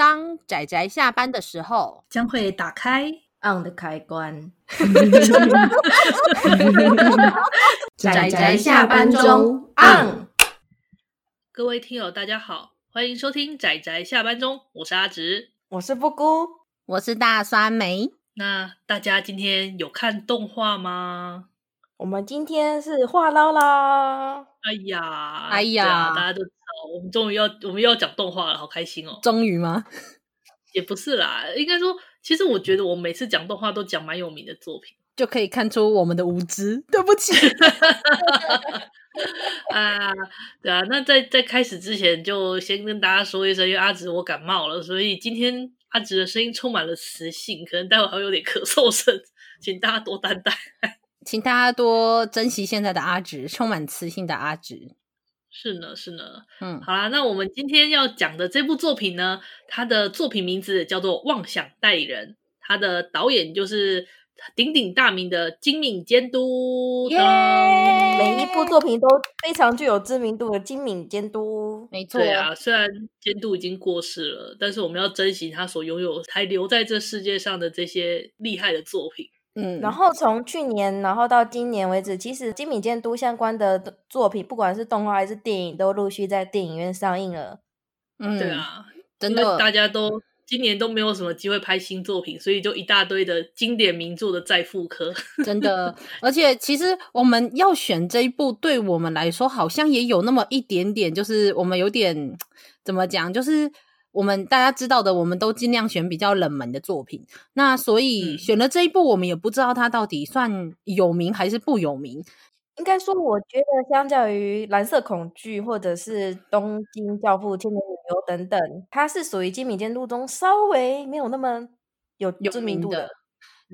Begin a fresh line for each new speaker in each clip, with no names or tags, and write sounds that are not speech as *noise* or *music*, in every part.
当仔仔下班的时候，
将会打开
on 的开关。*laughs*
仔仔下班中 on。
各位听友，大家好，欢迎收听仔仔下班中，我是阿直，
我是布姑，
我是大酸梅。
那大家今天有看动画吗？
我们今天是话唠啦。
哎呀，
哎呀，
大家都知道，我们终于要我们又要讲动画了，好开心哦！
终于吗？*laughs*
也不是啦，应该说，其实我觉得我每次讲动画都讲蛮有名的作品，
就可以看出我们的无知。对不起。*laughs*
啊，对啊，那在在开始之前，就先跟大家说一声，因为阿直我感冒了，所以今天阿直的声音充满了磁性，可能待会还会有点咳嗽声，请大家多担待。
请大家多珍惜现在的阿直，充满磁性的阿直。
是呢，是呢。
嗯，
好啦，那我们今天要讲的这部作品呢，它的作品名字叫做《妄想代理人》，它的导演就是鼎鼎大名的金敏监督。
耶!每一部作品都非常具有知名度的金敏监督。
没错。
对啊，虽然监督已经过世了，但是我们要珍惜他所拥有还留在这世界上的这些厉害的作品。
嗯，然后从去年，然后到今年为止，其实金敏监督相关的作品，不管是动画还是电影，都陆续在电影院上映了。
嗯，对啊，
真的，
大家都今年都没有什么机会拍新作品，所以就一大堆的经典名作的再复刻。
真的，*laughs* 而且其实我们要选这一部，对我们来说好像也有那么一点点，就是我们有点怎么讲，就是。我们大家知道的，我们都尽量选比较冷门的作品。那所以选了这一部，我们也不知道它到底算有名还是不有名。
应该说，我觉得相较于《蓝色恐惧》或者是《东京教父》《千年女优》等等，它是属于金敏监督中稍微没有那么有知名度的。
的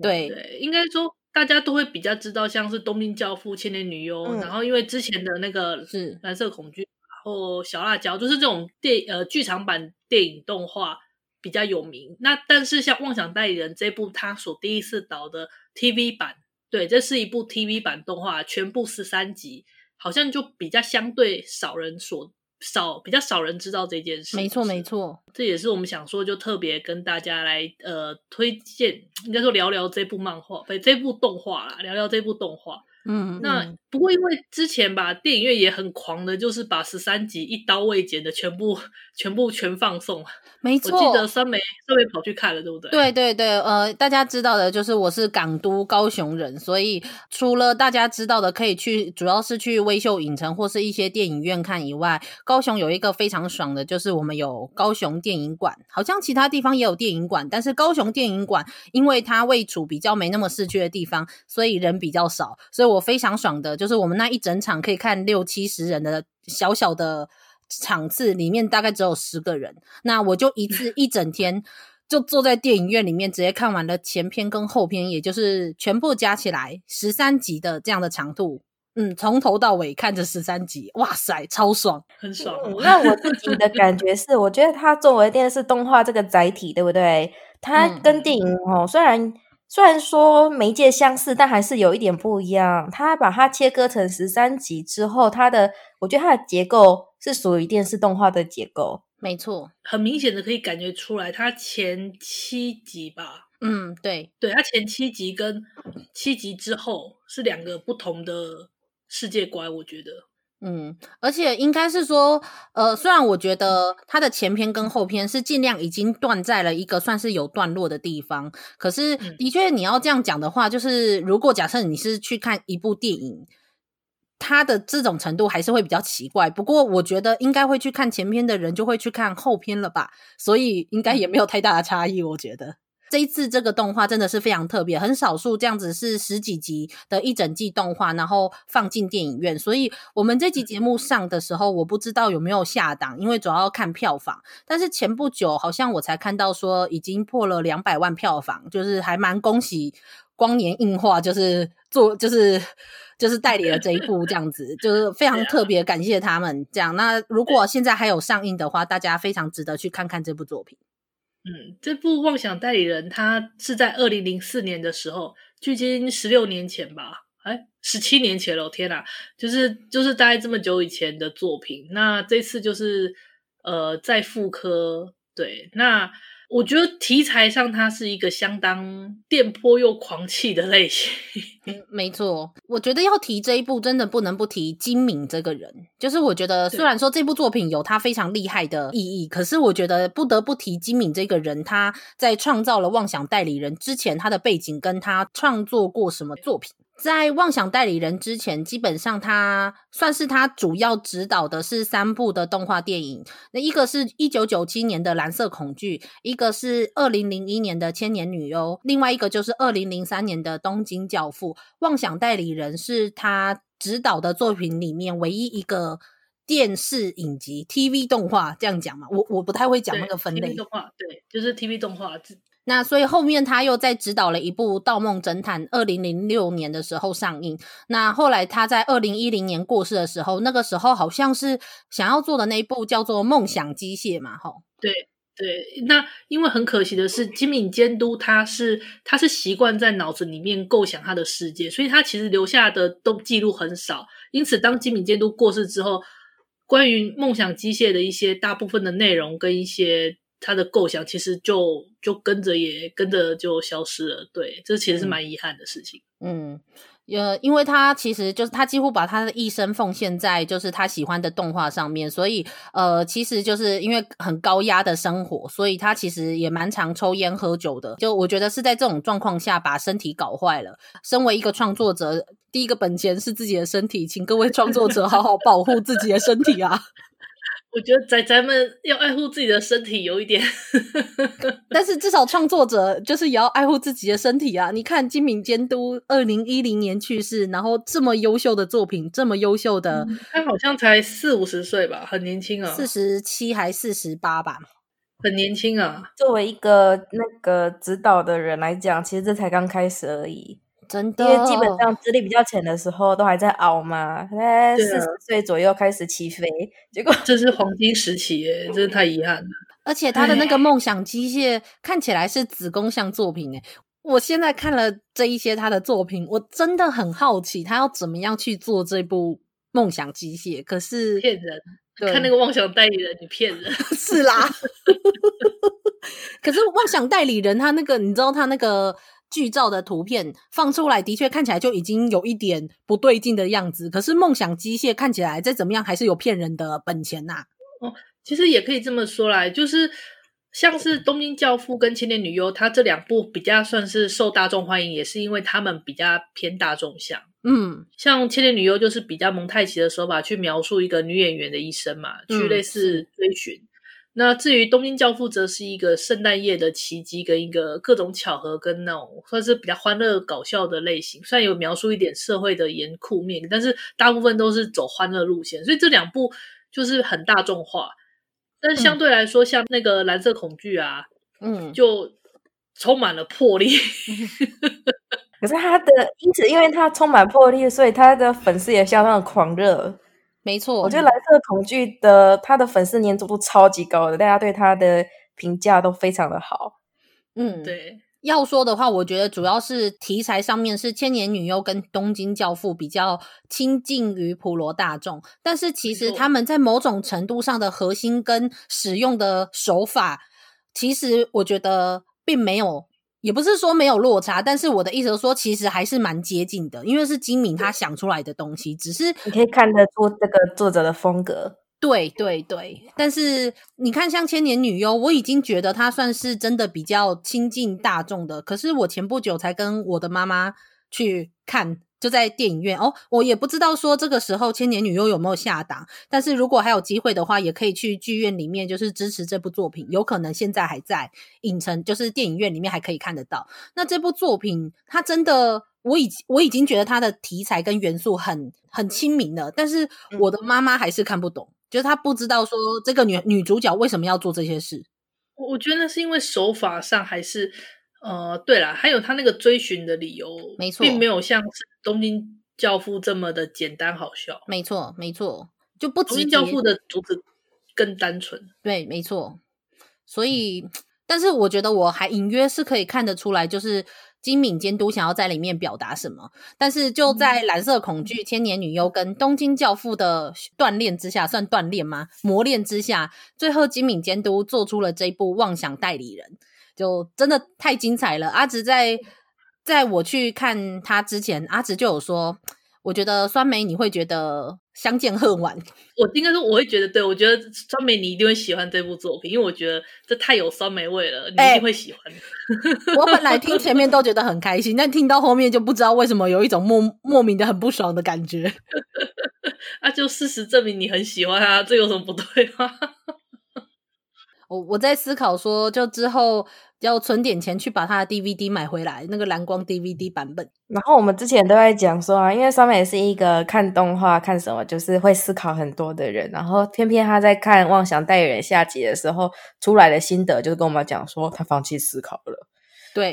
对，
对，应该说大家都会比较知道，像是《东京教父》《千年女优》，嗯，然后因为之前的那个是《蓝色恐惧》。哦，小辣椒就是这种电呃剧场版电影动画比较有名。那但是像《妄想代理人》这部，他所第一次导的 TV 版，对，这是一部 TV 版动画，全部十三集，好像就比较相对少人所少，比较少人知道这件事。
没错，没错，
这也是我们想说，就特别跟大家来呃推荐，应该说聊聊这部漫画，对，这部动画啦，聊聊这部动画。
嗯，
那不过因为之前吧，电影院也很狂的，就是把十三集一刀未剪的全部、全部全放送。*laughs*
没错，
我记得三梅三梅跑去看了，对不对？
对对对，呃，大家知道的就是我是港都高雄人，所以除了大家知道的可以去，主要是去微秀影城或是一些电影院看以外，高雄有一个非常爽的，就是我们有高雄电影馆。好像其他地方也有电影馆，但是高雄电影馆因为它位处比较没那么市区的地方，所以人比较少，所以我非常爽的，就是我们那一整场可以看六七十人的小小的。场次里面大概只有十个人，那我就一次 *laughs* 一整天就坐在电影院里面，直接看完了前篇跟后篇，也就是全部加起来十三集的这样的长度。嗯，从头到尾看着十三集，哇塞，超爽，*laughs*
很爽。
嗯，那我自己的感觉是，我觉得它作为电视动画这个载体，对不对？它跟电影哦，嗯，虽然。虽然说媒介相似，但还是有一点不一样。它把它切割成十三集之后，它的我觉得它的结构是属于电视动画的结构。
没错，
很明显的可以感觉出来，它前七集吧，
嗯，对，
对，它前七集跟七集之后是两个不同的世界观，我觉得。
嗯，而且应该是说，呃，虽然我觉得它的前篇跟后篇是尽量已经断在了一个算是有段落的地方，可是的确你要这样讲的话，就是如果假设你是去看一部电影，它的这种程度还是会比较奇怪。不过我觉得应该会去看前篇的人就会去看后篇了吧，所以应该也没有太大的差异，我觉得。这一次这个动画真的是非常特别，很少数这样子是十几集的一整季动画，然后放进电影院。所以我们这集节目上的时候，我不知道有没有下档，因为主要要看票房。但是前不久好像我才看到说已经破了两百万票房，就是还蛮恭喜光年映画，就是做就是就是代理了这一部这样子，就是非常特别，感谢他们这样。那如果现在还有上映的话，大家非常值得去看看这部作品。
嗯，这部《妄想代理人》它是在二零零四年的时候，距今十六年前吧，哎，十七年前了，天哪，就是就是大概这么久以前的作品。那这次就是呃在妇科对，那。我觉得题材上，它是一个相当电波又狂气的类型。*laughs*
嗯，没错。我觉得要提这一部，真的不能不提金敏这个人。就是我觉得，虽然说这部作品有他非常厉害的意义，可是我觉得不得不提金敏这个人。他在创造了《妄想代理人》之前，他的背景跟他创作过什么作品。在《妄想代理人》之前，基本上他算是他主要指导的是三部的动画电影。那一个是一九九七年的《蓝色恐惧》，一个是二零零一年的《千年女优》，另外一个就是二零零三年的《东京教父》。《妄想代理人》是他指导的作品里面唯一一个电视影集 （TV 动画）这样讲嘛？我我不太会讲那个分类。
TV 动画对，就是 TV 动画。
那所以后面他又再指导了一部《盗梦侦探》，二零零六年的时候上映。那后来他在二零一零年过世的时候，那个时候好像是想要做的那一部叫做《梦想机械》嘛，吼。
对对，那因为很可惜的是，金敏监督他是他是习惯在脑子里面构想他的世界，所以他其实留下的都记录很少。因此，当金敏监督过世之后，关于《梦想机械》的一些大部分的内容跟一些。他的构想其实就就跟着也跟着就消失了，对，这其实是蛮遗憾的事情。
嗯，呃，因为他其实就是他几乎把他的一生奉献在就是他喜欢的动画上面，所以呃，其实就是因为很高压的生活，所以他其实也蛮常抽烟喝酒的。就我觉得是在这种状况下把身体搞坏了。身为一个创作者，第一个本钱是自己的身体，请各位创作者好好保护自己的身体啊。
我觉得在咱们要爱护自己的身体有一点，*laughs*
但是至少创作者就是也要爱护自己的身体啊！你看金敏监督二零一零年去世，然后这么优秀的作品，这么优秀的，
嗯、他好像才四五十岁吧，很年轻啊，
四十七还四十八吧，
很年轻啊！
作为一个那个指导的人来讲，其实这才刚开始而已。
真的，
因为基本上资历比较浅的时候都还在熬嘛，在四十岁左右开始起飞，结果
这是黄金时期耶，真是太遗憾了。
而且他的那个梦想机械看起来是子宫像作品诶，我现在看了这一些他的作品，我真的很好奇他要怎么样去做这部梦想机械。可是
骗人，看那个妄想代理人，你骗人 *laughs*
是啦。*laughs* 可是妄想代理人他那个，你知道他那个。剧照的图片放出来，的确看起来就已经有一点不对劲的样子。可是梦想机械看起来再怎么样，还是有骗人的本钱呐、啊。
哦，其实也可以这么说来，就是像是《东京教父》跟《千年女优》，它这两部比较算是受大众欢迎，也是因为他们比较偏大众向。嗯，像《千年女优》就是比较蒙太奇的手法去描述一个女演员的一生嘛，去类似追寻。嗯那至于《东京教父》则是一个圣诞夜的奇迹，跟一个各种巧合，跟那种算是比较欢乐搞笑的类型。虽然有描述一点社会的严酷面，但是大部分都是走欢乐路线。所以这两部就是很大众化，但是相对来说，像那个《蓝色恐惧》啊，嗯，就充满了魄力。*laughs*
可是他的，因此因为他充满魄力，所以他的粉丝也相当的狂热。
没错，
我觉得蓝色恐惧的他的粉丝粘着度超级高的，大家对他的评价都非常的好。
嗯，对。要说的话，我觉得主要是题材上面是《千年女优》跟《东京教父》比较亲近于普罗大众，但是其实他们在某种程度上的核心跟使用的手法，其实我觉得并没有。也不是说没有落差，但是我的意思是说，其实还是蛮接近的，因为是金敏他想出来的东西，只是
你可以看得出这个作者的风格。
对对对，但是你看像《千年女优》，我已经觉得她算是真的比较亲近大众的，可是我前不久才跟我的妈妈去看。就在电影院哦，我也不知道说这个时候《千年女优》有没有下档，但是如果还有机会的话，也可以去剧院里面就是支持这部作品，有可能现在还在影城，就是电影院里面还可以看得到。那这部作品，它真的，我已我已经觉得它的题材跟元素很很亲民了，但是我的妈妈还是看不懂，就是她不知道说这个女女主角为什么要做这些事。
我觉得那是因为手法上还是。呃，对了，还有他那个追寻的理由，没错，并没有像《东京教父》这么的简单好笑。
没错，没错，就不止《
东京教父》的主旨更单纯。
对，没错。所以，但是我觉得我还隐约是可以看得出来，就是《金敏监督想要在里面表达什么。但是就在蓝色恐惧、千年女优跟东京教父的锻炼之下，算锻炼吗？磨练之下，最后金敏监督做出了这一部《妄想代理人》，就真的太精彩了。阿直在在我去看他之前，阿直就有说。我觉得酸梅你会觉得相见恨晚，*laughs*
我应该说我会觉得，对，我觉得酸梅你一定会喜欢这部作品，因为我觉得这太有酸梅味了，你一定会喜欢。
欸、我本来听前面都觉得很开心，但听到后面就不知道为什么有一种莫莫名的很不爽的感觉。*laughs*
啊，就事实证明你很喜欢啊，这有什么不对吗？
我我在思考说，就之后。要存点钱去把他的 DVD 买回来，那个蓝光 DVD 版本。
然后我们之前都在讲说啊，因为上面也是一个看动画看什么就是会思考很多的人，然后偏偏他在看《妄想代理人》下集的时候出来的心得，就是跟我们讲说他放弃思考了。
对，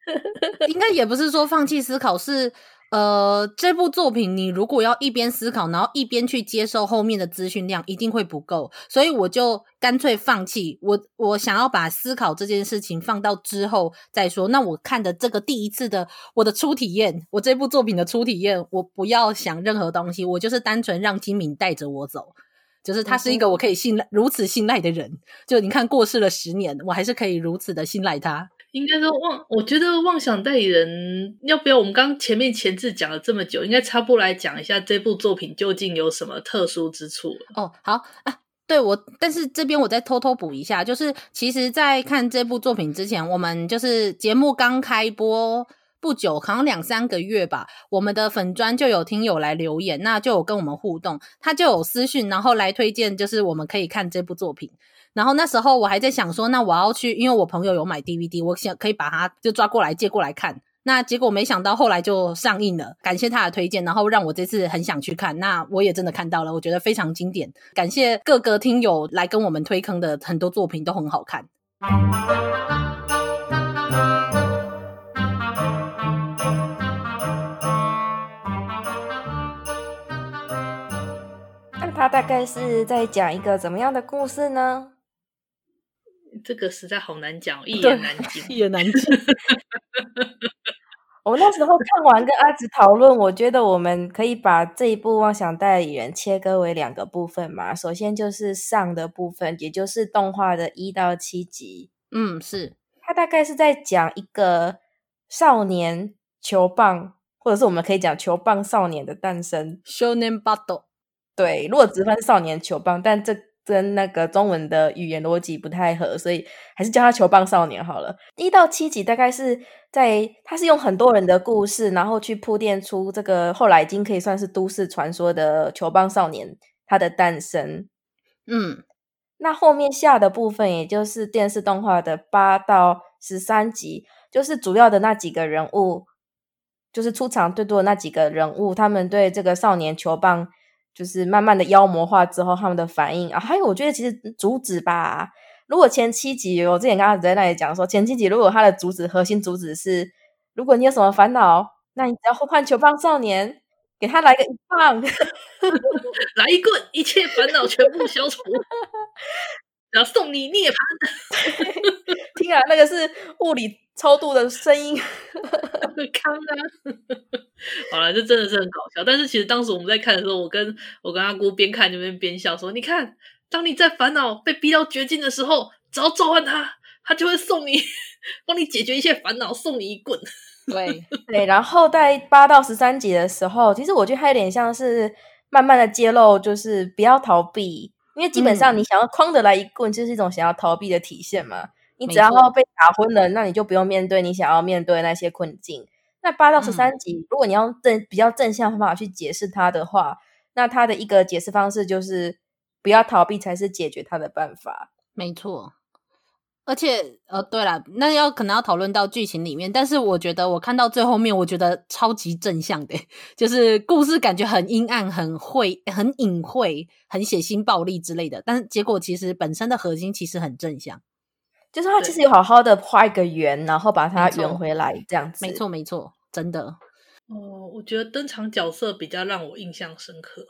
*laughs* 应该也不是说放弃思考是。呃，这部作品你如果要一边思考，然后一边去接受后面的资讯量，一定会不够，所以我就干脆放弃。我我想要把思考这件事情放到之后再说。那我看的这个第一次的我的初体验，我这部作品的初体验，我不要想任何东西，我就是单纯让金敏带着我走，就是他是一个我可以信赖、如此信赖的人。就你看过世了十年，我还是可以如此的信赖他。
应该说妄，我觉得妄想代理人要不要？我们刚前面前置讲了这么久，应该插播来讲一下这部作品究竟有什么特殊之处
哦。好啊，对我，但是这边我再偷偷补一下，就是其实，在看这部作品之前，我们就是节目刚开播不久，好像两三个月吧，我们的粉专就有听友来留言，那就有跟我们互动，他就有私讯，然后来推荐，就是我们可以看这部作品。然后那时候我还在想说，那我要去，因为我朋友有买 DVD，我想可以把它就抓过来借过来看。那结果没想到后来就上映了，感谢他的推荐，然后让我这次很想去看。那我也真的看到了，我觉得非常经典。感谢各个听友来跟我们推坑的很多作品都很好看。
那他大概是在讲一个怎么样的故事呢？
这个实在好难讲，一 *laughs* 言难尽，
一言难尽。*laughs*
我那时候看完跟阿紫讨论，我觉得我们可以把这一部《妄想代理人》切割为两个部分嘛。首先就是上的部分，也就是动画的一到七集。
嗯，是。
它大概是在讲一个少年球棒，或者是我们可以讲球棒少年的诞生。
少年 battle。
对，如果直翻少年球棒，但这。跟那个中文的语言逻辑不太合，所以还是叫他球棒少年好了。一到七集大概是在，他是用很多人的故事，然后去铺垫出这个后来已经可以算是都市传说的球棒少年他的诞生。
嗯，
那后面下的部分，也就是电视动画的八到十三集，就是主要的那几个人物，就是出场最多的那几个人物，他们对这个少年球棒。就是慢慢的妖魔化之后，他们的反应啊，还有我觉得其实主旨吧，如果前七集我之前刚刚在那里讲说，前七集如果他的主旨核心主旨是，如果你有什么烦恼，那你只要呼唤球棒少年，给他来个一棒，*laughs*
来一棍，一切烦恼全部消除，*laughs* 然后送你涅槃。*laughs*
听啊，那个是物理超度的声音，*laughs*
康啊。好了，这真的是很搞笑。但是其实当时我们在看的时候，我跟我跟阿姑边看就边边笑，说：“你看，当你在烦恼、被逼到绝境的时候，只要召唤他，他就会送你，*laughs* 帮你解决一切烦恼，送你一棍。”
对对。然后在八到十三集的时候，其实我觉得还有点像是慢慢的揭露，就是不要逃避，因为基本上你想要框得来一棍，就是一种想要逃避的体现嘛。你只要被打昏了，那你就不用面对你想要面对那些困境。那八到十三集，嗯，如果你要正比较正向方法去解释它的话，那它的一个解释方式就是不要逃避才是解决它的办法。
没错，而且呃，对了，那要可能要讨论到剧情里面，但是我觉得我看到最后面，我觉得超级正向的，*laughs* 就是故事感觉很阴暗、很晦、很隐晦、很血腥、暴力之类的，但是结果其实本身的核心其实很正向。
就是他其实有好好的画一个圆，然后把它圆回来这样子。
没错，没错，真的。
哦，我觉得登场角色比较让我印象深刻。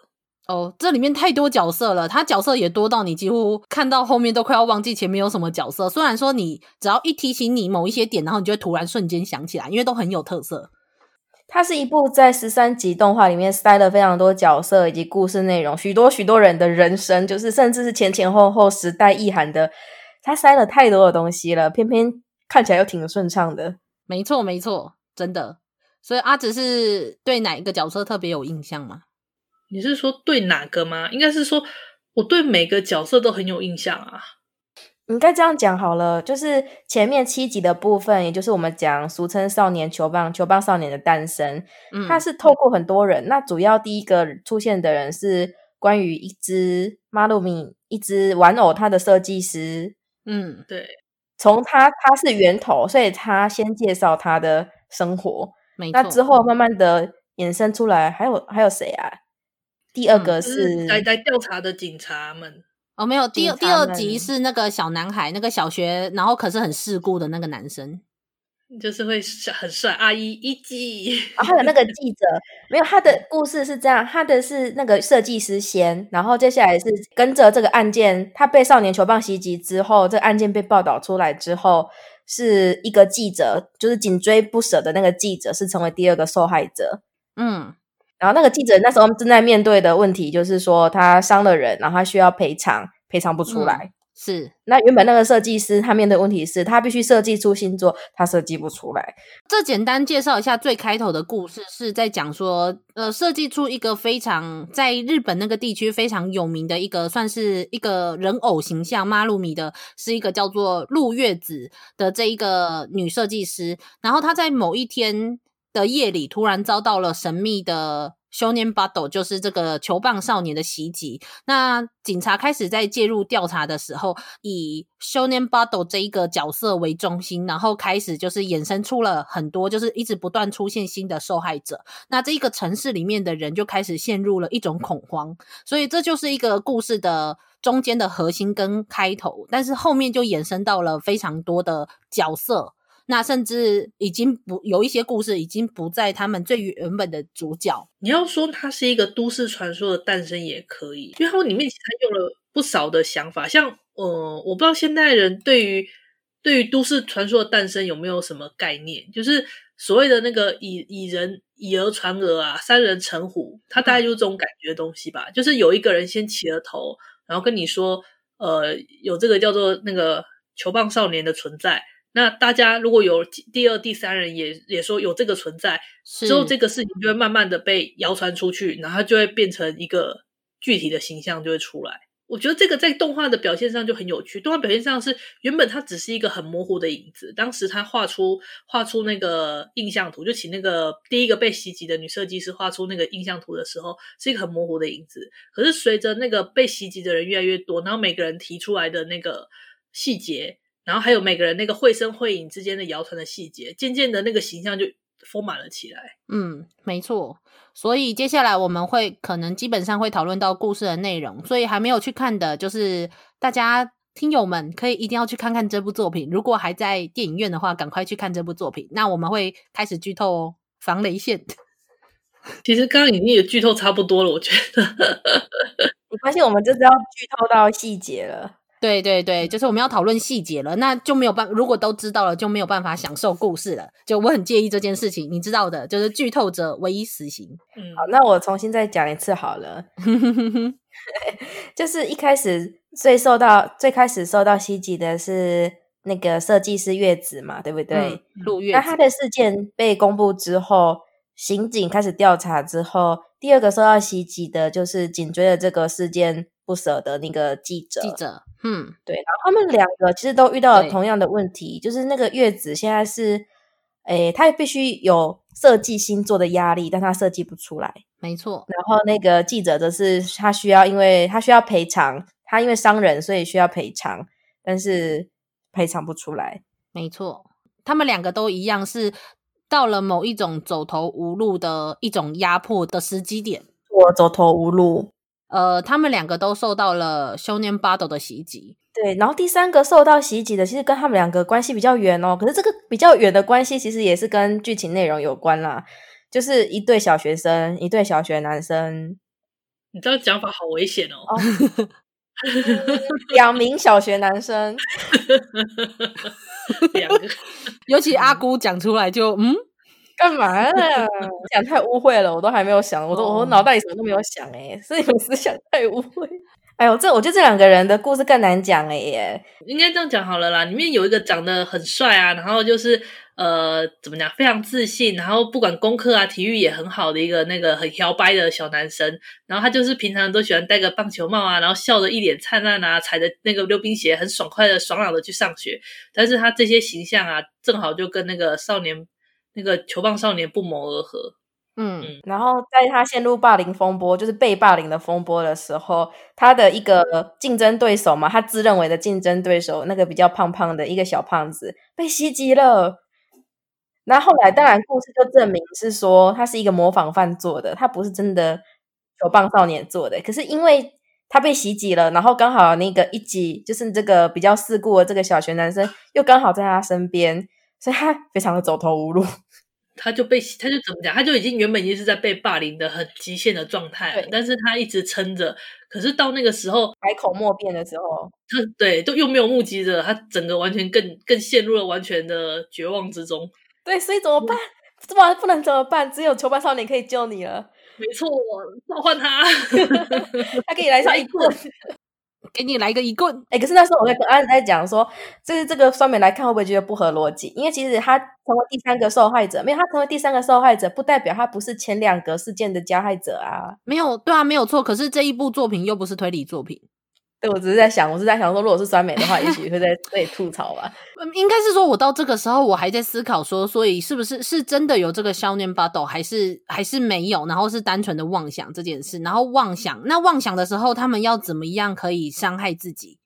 哦，这里面太多角色了，他角色也多到你几乎看到后面都快要忘记前面有什么角色。虽然说你只要一提醒你某一些点，然后你就会突然瞬间想起来，因为都很有特色。
它是一部在十三集动画里面塞了非常多角色以及故事内容，许多许多人的人生，就是甚至是前前后后时代意涵的，它塞了太多的东西了，偏偏看起来又挺顺畅的。
没错，没错，真的。所以阿紫是对哪一个角色特别有印象吗？
你是说对哪个吗？应该是说我对每个角色都很有印象啊。
应该这样讲好了，就是前面七集的部分，也就是我们讲俗称少年球棒、球棒少年的诞生，嗯，它是透过很多人。那主要第一个出现的人是关于一只马露米，一只玩偶，它的设计师。
嗯，对，
从他他是源头，所以他先介绍他的生活。那之后慢慢的衍生出来，还有还有谁啊？第二个是
来来调查的警察们
哦，没有，第二第二集是那个小男孩，那个小学，然后可是很世故的那个男生，
就是会很帅阿姨一季，
然后还有那个 *laughs* 记者，没有，他的故事是这样，他的是那个设计师先，然后接下来是跟着这个案件，他被少年球棒袭击之后，这个案件被报道出来之后，是一个记者，就是紧追不舍的那个记者，是成为第二个受害者，
嗯。
然后那个记者那时候正在面对的问题就是说，他伤了人，然后他需要赔偿，赔偿不出来。
嗯、是，
那原本那个设计师他面对的问题是他必须设计出新作，他设计不出来。
这简单介绍一下最开头的故事，是在讲说，呃，设计出一个非常在日本那个地区非常有名的一个，算是一个人偶形象，妈露米的，是一个叫做陆月子的这一个女设计师。然后她在某一天。的夜里，突然遭到了神秘的少年バド，就是这个球棒少年的袭击。那警察开始在介入调查的时候，以少年バド这一个角色为中心，然后开始就是衍生出了很多，就是一直不断出现新的受害者。那这一个城市里面的人就开始陷入了一种恐慌。所以这就是一个故事的中间的核心跟开头，但是后面就衍生到了非常多的角色。 那甚至已经不有一些故事已经不在他们最原本的主角。
你要说它是一个都市传说的诞生也可以，因为它里面其实用了不少的想法。像呃，我不知道现代人对于对于都市传说的诞生有没有什么概念？就是所谓的那个以以人以讹传讹啊，三人成虎，它大概就是这种感觉的东西吧。就是有一个人先起了头，然后跟你说，呃，有这个叫做那个球棒少年的存在。那大家如果有第二、第三人也也说有这个存在，之后这个事情就会慢慢的被谣传出去，然后它就会变成一个具体的形象就会出来。我觉得这个在动画的表现上就很有趣。动画表现上是原本它只是一个很模糊的影子，当时他画出画出那个印象图，就请那个第一个被袭击的女设计师画出那个印象图的时候，是一个很模糊的影子。可是随着那个被袭击的人越来越多，然后每个人提出来的那个细节。然后还有每个人那个绘声绘影之间的谣传的细节，渐渐的那个形象就丰满了起来。
嗯，没错。所以接下来我们会可能基本上会讨论到故事的内容，所以还没有去看的，就是大家听友们可以一定要去看看这部作品。如果还在电影院的话，赶快去看这部作品。那我们会开始剧透哦，防雷线。*laughs*
其实刚刚已经有剧透差不多了，我觉得。*laughs*
没关系，我们就是要剧透到细节了。
对对对，就是我们要讨论细节了，那就没有办法，如果都知道了，就没有办法享受故事了。就我很介意这件事情，你知道的，就是剧透者唯一死刑。
嗯，好，那我重新再讲一次好了。*laughs* 就是一开始最受到最开始受到袭击的是那个设计师月子嘛，对不对？
鹿月。
那他的事件被公布之后，刑警开始调查之后，第二个受到袭击的就是紧追着这个事件。不舍得那个记者，
记者，嗯，
对，然后他们两个其实都遇到了同样的问题，就是那个月子现在是，诶，他必须有设计星座的压力，但他设计不出来，
没错。
然后那个记者则是他需要，因为他需要赔偿，他因为伤人，所以需要赔偿，但是赔偿不出来，
没错。他们两个都一样，是到了某一种走投无路的一种压迫的时机点，
我走投无路。
呃，他们两个都受到了少年巴斗的袭击。
对，然后第三个受到袭击的，其实跟他们两个关系比较远哦。可是这个比较远的关系，其实也是跟剧情内容有关啦。就是一对小学生，一对小学男生，
你这样讲法好危险哦。*laughs*
哦两名小学男生，*laughs*
两个，
尤其阿姑讲出来就嗯，
干嘛呢？*laughs* 讲太污秽了，我都还没有想，我都我脑袋里什么都没有想哎，是你们思想太污秽。哎呦，这我觉得这两个人的故事更难讲哎耶，
应该这样讲好了啦。里面有一个长得很帅啊，然后就是。呃，怎么讲？非常自信，然后不管功课啊、体育也很好的一个那个很摇摆的小男生。然后他就是平常都喜欢戴个棒球帽啊，然后笑得一脸灿烂啊，踩着那个溜冰鞋，很爽快的、爽朗的去上学。但是他这些形象啊，正好就跟那个少年、那个球棒少年不谋而合。
嗯，嗯，然后在他陷入霸凌风波，就是被霸凌的风波的时候，他的一个竞争对手嘛，他自认为的竞争对手，那个比较胖胖的一个小胖子被袭击了。那后来，当然，故事就证明是说他是一个模仿犯做的，他不是真的球棒少年做的。可是因为他被袭击了，然后刚好那个一级就是这个比较世故的这个小学男生又刚好在他身边，所以他非常的走投无路。
他就被他就怎么讲？他就已经原本已经是在被霸凌的很极限的状态了，但是他一直撑着。可是到那个时候
百口莫辩的时候，
他对都又没有目击者，他整个完全更更陷入了完全的绝望之中。
对，所以怎么办？怎么不能怎么办？只有球棒少年可以救你了。
没错，召唤他，*laughs*
他可以来上一棍，
给你来个一棍。
哎，可是那时候我在跟阿紫在讲说，就是这个双面来看会不会觉得不合逻辑？因为其实他成为第三个受害者，没有他成为第三个受害者，不代表他不是前两个事件的加害者啊。
没有，对啊，没有错。可是这一部作品又不是推理作品。
对，我只是在想，我是在想说，如果是酸梅的话，也许会在 *laughs* 这里吐槽吧。
应该是说，我到这个时候，我还在思考说，所以是不是是真的有这个少年巴斗，还是还是没有？然后是单纯的妄想这件事，然后妄想，那妄想的时候，他们要怎么样可以伤害自己？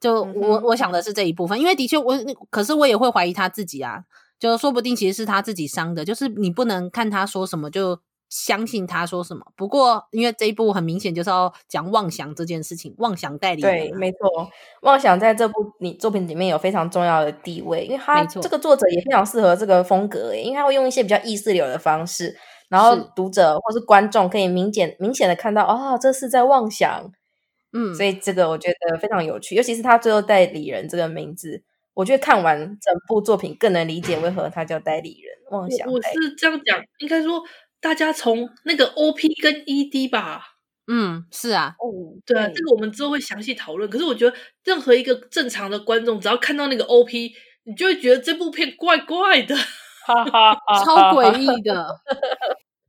就我我想的是这一部分，因为的确我，可是我也会怀疑他自己啊，就说不定其实是他自己伤的，就是你不能看他说什么就。相信他说什么。不过，因为这一部很明显就是要讲妄想这件事情，妄想代理人。
对，没错，妄想在这部你作品里面有非常重要的地位，因为他这个作者也非常适合这个风格，因为他会用一些比较意识流的方式，然后读者或是观众可以明显明显的看到，哦，这是在妄想。嗯，所以这个我觉得非常有趣，尤其是他最后代理人这个名字，我觉得看完整部作品更能理解为何他叫代理人。妄想，
我是这样讲，应该说。大家从那个 OP 跟 ED 吧，
嗯，是啊，
哦，对啊，这个我们之后会详细讨论。可是我觉得，任何一个正常的观众，只要看到那个 OP，你就会觉得这部片怪怪的，
哈哈，
超诡异的。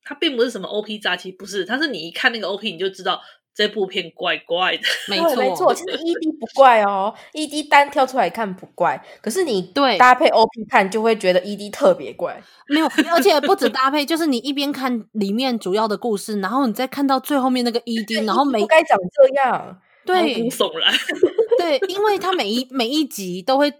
它并不是什么 OP 炸期，不是，它是你一看那个 OP，你就知道。这部片怪怪的，*laughs*
没错
没错，其实 *laughs* ED 不怪哦，ED 单挑出来看不怪，可是你对搭配 OP 看就会觉得 ED 特别怪。
没有，而且不止搭配，就是你一边看里面主要的故事，然后你再看到最后面那个 ED，然后每
不该长这样，
对，
毛骨悚然，*laughs*
对，因为他每一每一集都会。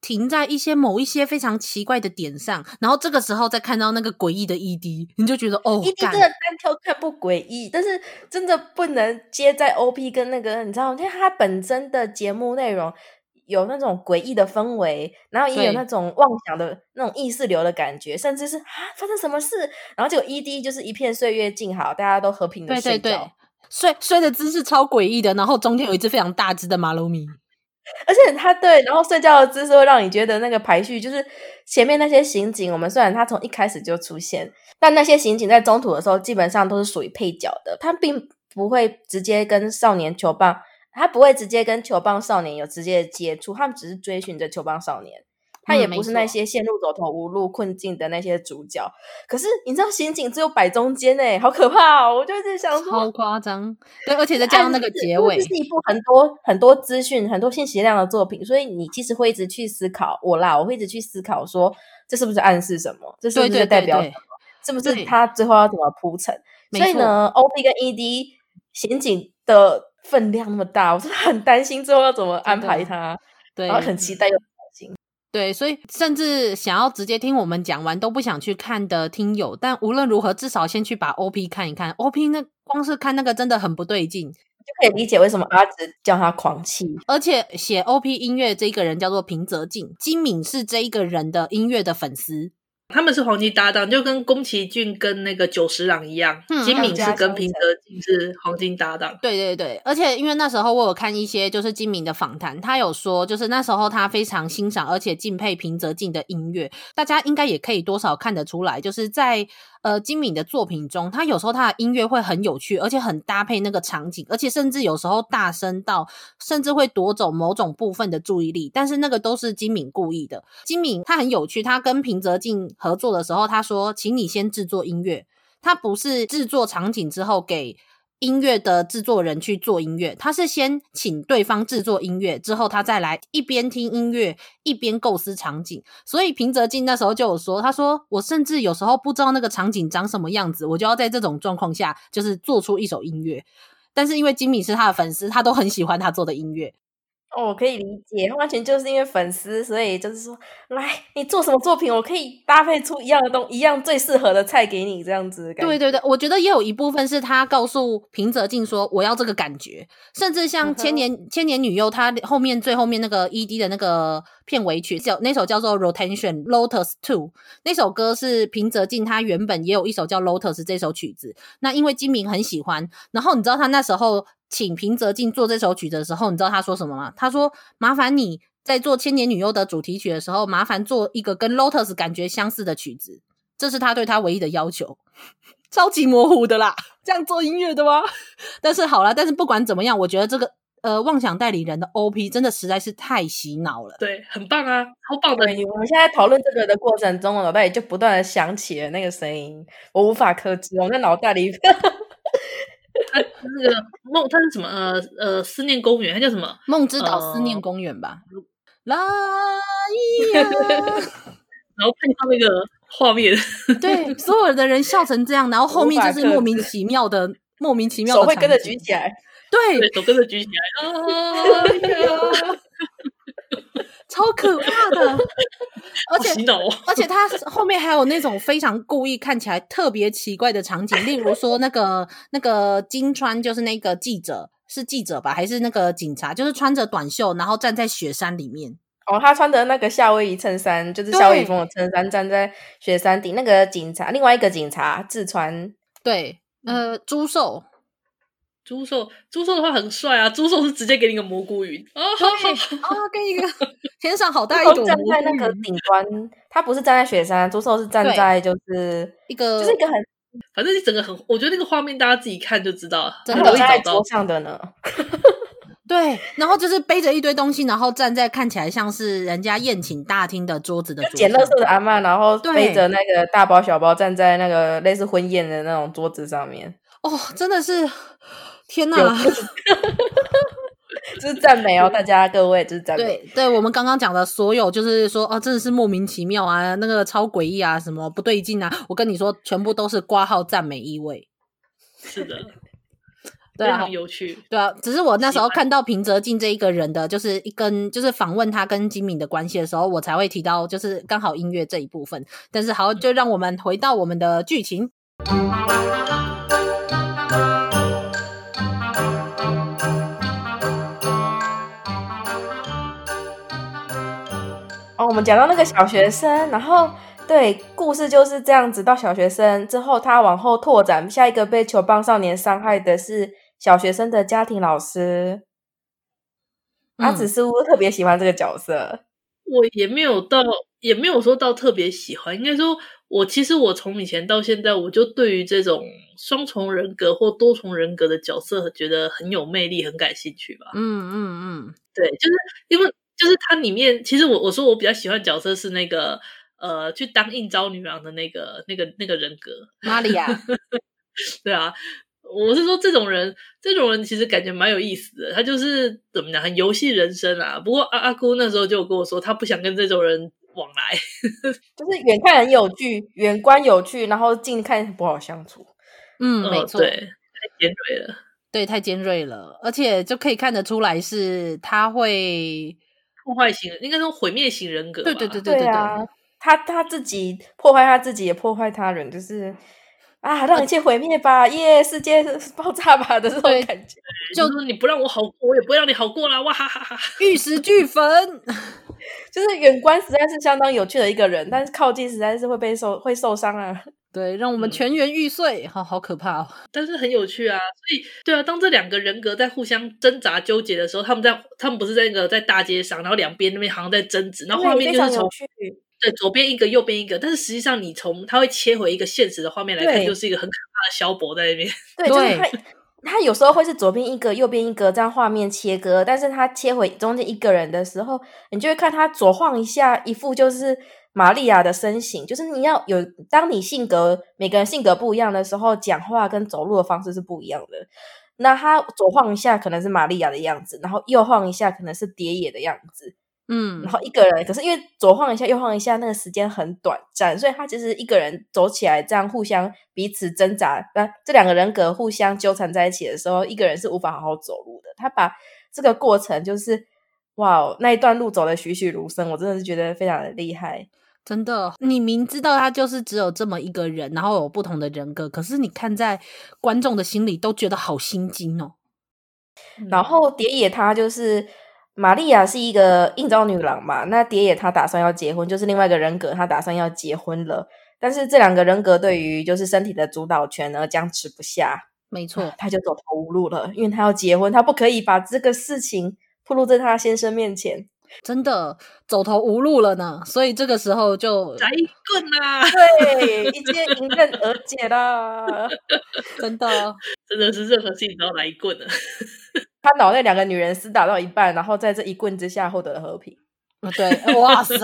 停在一些某一些非常奇怪的点上，然后这个时候再看到那个诡异的 ED，你就觉得哦
，ED 真的单挑看不诡异，但是真的不能接在 OP 跟那个，你知道，因为它本身的节目内容有那种诡异的氛围，然后也有那种妄想的那种意识流的感觉，甚至是啊发生什么事，然后就 ED 就是一片岁月静好，大家都和平的睡觉，对。对对，
睡睡的姿势超诡异的，然后中间有一只非常大只的马骝咪。*laughs*
而且他对，然后睡觉的姿势会让你觉得那个排序就是前面那些刑警，我们虽然他从一开始就出现，但那些刑警在中途的时候基本上都是属于配角的，他并不会直接跟少年球棒，他不会直接跟球棒少年有直接的接触，他们只是追寻着球棒少年。他也不是那些陷入走投无路困境的那些主角，嗯、可是你知道刑警只有摆中间哎，好可怕哦！我就一直想说，
超夸张，对，而且再加上那个结尾，
这是一部很多很多资讯、很多信息量的作品，所以你其实会一直去思考，我啦，我会一直去思考说，这是不是暗示什么？这是不是代表什么？对对对对，是不是他最后要怎么铺陈？所以呢，OP 跟 ED 刑警的分量那么大，我真的很担心最后要怎么安排他，对，然后很期待又。
对，所以甚至想要直接听我们讲完都不想去看的听友，但无论如何，至少先去把 OP 看一看。OP 那光是看那个真的很不对劲，
就可以理解为什么阿直叫他狂气。
而且写 OP 音乐这一个人叫做平泽静，金敏是这一个人的音乐的粉丝。
他们是黄金搭档，就跟宫崎骏跟那个久石让一样，嗯、金敏是跟平泽静是黄金搭档。
对对对，而且因为那时候我有看一些就是金敏的访谈，他有说就是那时候他非常欣赏而且敬佩平泽静的音乐，大家应该也可以多少看得出来，就是在。呃，金敏的作品中，他有时候他的音乐会很有趣，而且很搭配那个场景，而且甚至有时候大声到甚至会夺走某种部分的注意力。但是那个都是金敏故意的。金敏他很有趣，他跟平泽静合作的时候，他说：“请你先制作音乐。”他不是制作场景之后给。音乐的制作人去做音乐，他是先请对方制作音乐，之后他再来一边听音乐一边构思场景。所以平泽静那时候就有说，他说我甚至有时候不知道那个场景长什么样子，我就要在这种状况下就是做出一首音乐。但是因为金敏是他的粉丝，他都很喜欢他做的音乐。
哦，我可以理解，完全就是因为粉丝，所以就是说，来，你做什么作品，我可以搭配出一样的东，一样最适合的菜给你，这样子。
对对对，我觉得也有一部分是他告诉平泽静说，我要这个感觉，甚至像千年、嗯、千年女优，她后面最后面那个 ED 的那个片尾曲叫那首叫做 Rotation Lotus Two，那首歌是平泽静他原本也有一首叫 Lotus 这首曲子，那因为金明很喜欢，然后你知道他那时候。请平泽静做这首曲子的时候，你知道他说什么吗？他说：“麻烦你在做《千年女优》的主题曲的时候，麻烦做一个跟 Lotus 感觉相似的曲子。”这是他对他唯一的要求，*laughs* 超级模糊的啦。这样做音乐的吗？*laughs* 但是好啦，但是不管怎么样，我觉得这个呃妄想代理人的 OP 真的实在是太洗脑了。
对，很棒啊，好棒的！
我们现在讨论这个的过程中，我脑袋里就不断的响起了那个声音，我无法克制，我在脑袋里。
他那个梦，他是什么？呃呃，思念公园，他叫什么？
梦之岛思念公园吧。来呀！
然后看到那个画面，*laughs*
对，所有的人笑成这样，然后后面就是莫名其妙的、莫名其妙的
手会跟着举起来，
对，
手跟着举起来。啊
超可怕的，*laughs* 而且而且他后面还有那种非常故意看起来特别奇怪的场景，例如说那个那个金川就是那个记者，是记者吧，还是那个警察？就是穿着短袖，然后站在雪山里面。
哦，他穿的那个夏威夷衬衫，就是夏威夷风的衬衫，站在雪山顶。那个警察，另外一个警察志川，
对，呃，朱寿。
朱寿，朱寿的话很帅啊！朱寿是直接给你个蘑菇云啊，
啊，给你一个 *laughs* 天上好大一朵。
站在那个顶端，他不是站在雪山，朱寿是站在就是一个，就是一个很，
反正你整个很，我觉得那个画面大家自己看就知道了，
真的在桌上的呢。*laughs*
对，然后就是背着一堆东西，然后站在看起来像是人家宴请大厅的桌子的桌子，
捡垃圾的阿嬷，然后背着那个大包小包站在那个类似婚宴的那种桌子上面。
哦，真的是。天呐，*laughs*
这是赞美哦，大家各位，这是赞美。
对，对我们刚刚讲的所有，就是说，哦，真的是莫名其妙啊，那个超诡异啊，什么不对劲啊，我跟你说，全部都是挂号赞美意味。
是的，*laughs*
对啊，
有趣。
对啊，只是我那时候看到平泽进这一个人的，就是一根，就是访问他跟金敏的关系的时候，我才会提到，就是刚好音乐这一部分。但是好，就让我们回到我们的剧情。
哦，我们讲到那个小学生，然后对，故事就是这样子。到小学生之后，他往后拓展，下一个被球棒少年伤害的是小学生的家庭老师。阿紫似乎特别喜欢这个角色，
我也没有到，也没有说到特别喜欢。应该说，我其实我从以前到现在，我就对于这种双重人格或多重人格的角色，觉得很有魅力，很感兴趣吧。
嗯嗯嗯，
对，就是因为。就是它里面，其实我我说我比较喜欢角色是那个呃，去当应招女郎的那个那个那个人格，
玛利亚。
对啊，我是说这种人，这种人其实感觉蛮有意思的。他就是怎么讲，很游戏人生啊。不过阿阿姑那时候就跟我说，他不想跟这种人往来，*laughs*
就是远看很有趣，远观有趣，然后近看不好相处。
嗯，没错，
对，太尖锐了，
对，太尖锐了，而且就可以看得出来是他会。
破坏型，应该说毁灭型人格。
对对对对对，对
啊！他他自己破坏他自己，也破坏他人，就是啊，让一切毁灭吧，耶、啊！Yeah, 世界爆炸吧的这种感觉。
就是你不让我好过，我也不会让你好过啦！哇哈哈哈！
玉石俱焚。*laughs*
就是远观实在是相当有趣的一个人，但是靠近实在是会被受会受伤啊。
对，让我们全员玉碎，好好可怕哦。
但是很有趣啊，所以对啊，当这两个人格在互相挣扎纠结的时候，他们在他们不是在那个在大街上，然后两边那边好像在争执，然后画面就是从对左边一个，右边一个，但是实际上你从他会切回一个现实的画面来看，就是一个很可怕的萧伯在那边。
对，就是他他有时候会是左边一个，右边一个这样画面切割，但是他切回中间一个人的时候，你就会看他左晃一下，一副就是。玛利亚的身形，就是你要有，当你性格每个人性格不一样的时候，讲话跟走路的方式是不一样的。那他左晃一下可能是玛利亚的样子，然后右晃一下可能是蝶野的样子。
嗯，
然后一个人，可是因为左晃一下右晃一下，那个时间很短暂，所以他其实一个人走起来这样互相彼此挣扎，那这两个人格互相纠缠在一起的时候，一个人是无法好好走路的。他把这个过程就是哇，那一段路走的栩栩如生，我真的是觉得非常的厉害。
真的，你明知道他就是只有这么一个人，然后有不同的人格，可是你看在观众的心里都觉得好心惊哦。
然后蝶野他就是玛利亚是一个应召女郎嘛，那蝶野他打算要结婚，就是另外一个人格他打算要结婚了，但是这两个人格对于就是身体的主导权而僵持不下，
没错，
他就走投无路了，因为他要结婚，他不可以把这个事情暴露在他先生面前。
真的走投无路了呢，所以这个时候就
来一棍啊！
对，*laughs* 一箭迎刃而解啦！*laughs*
真的，
真的是任何事情都要来一棍的。
他脑袋两个女人厮打到一半，然后在这一棍之下获得了和平。
对，哇塞，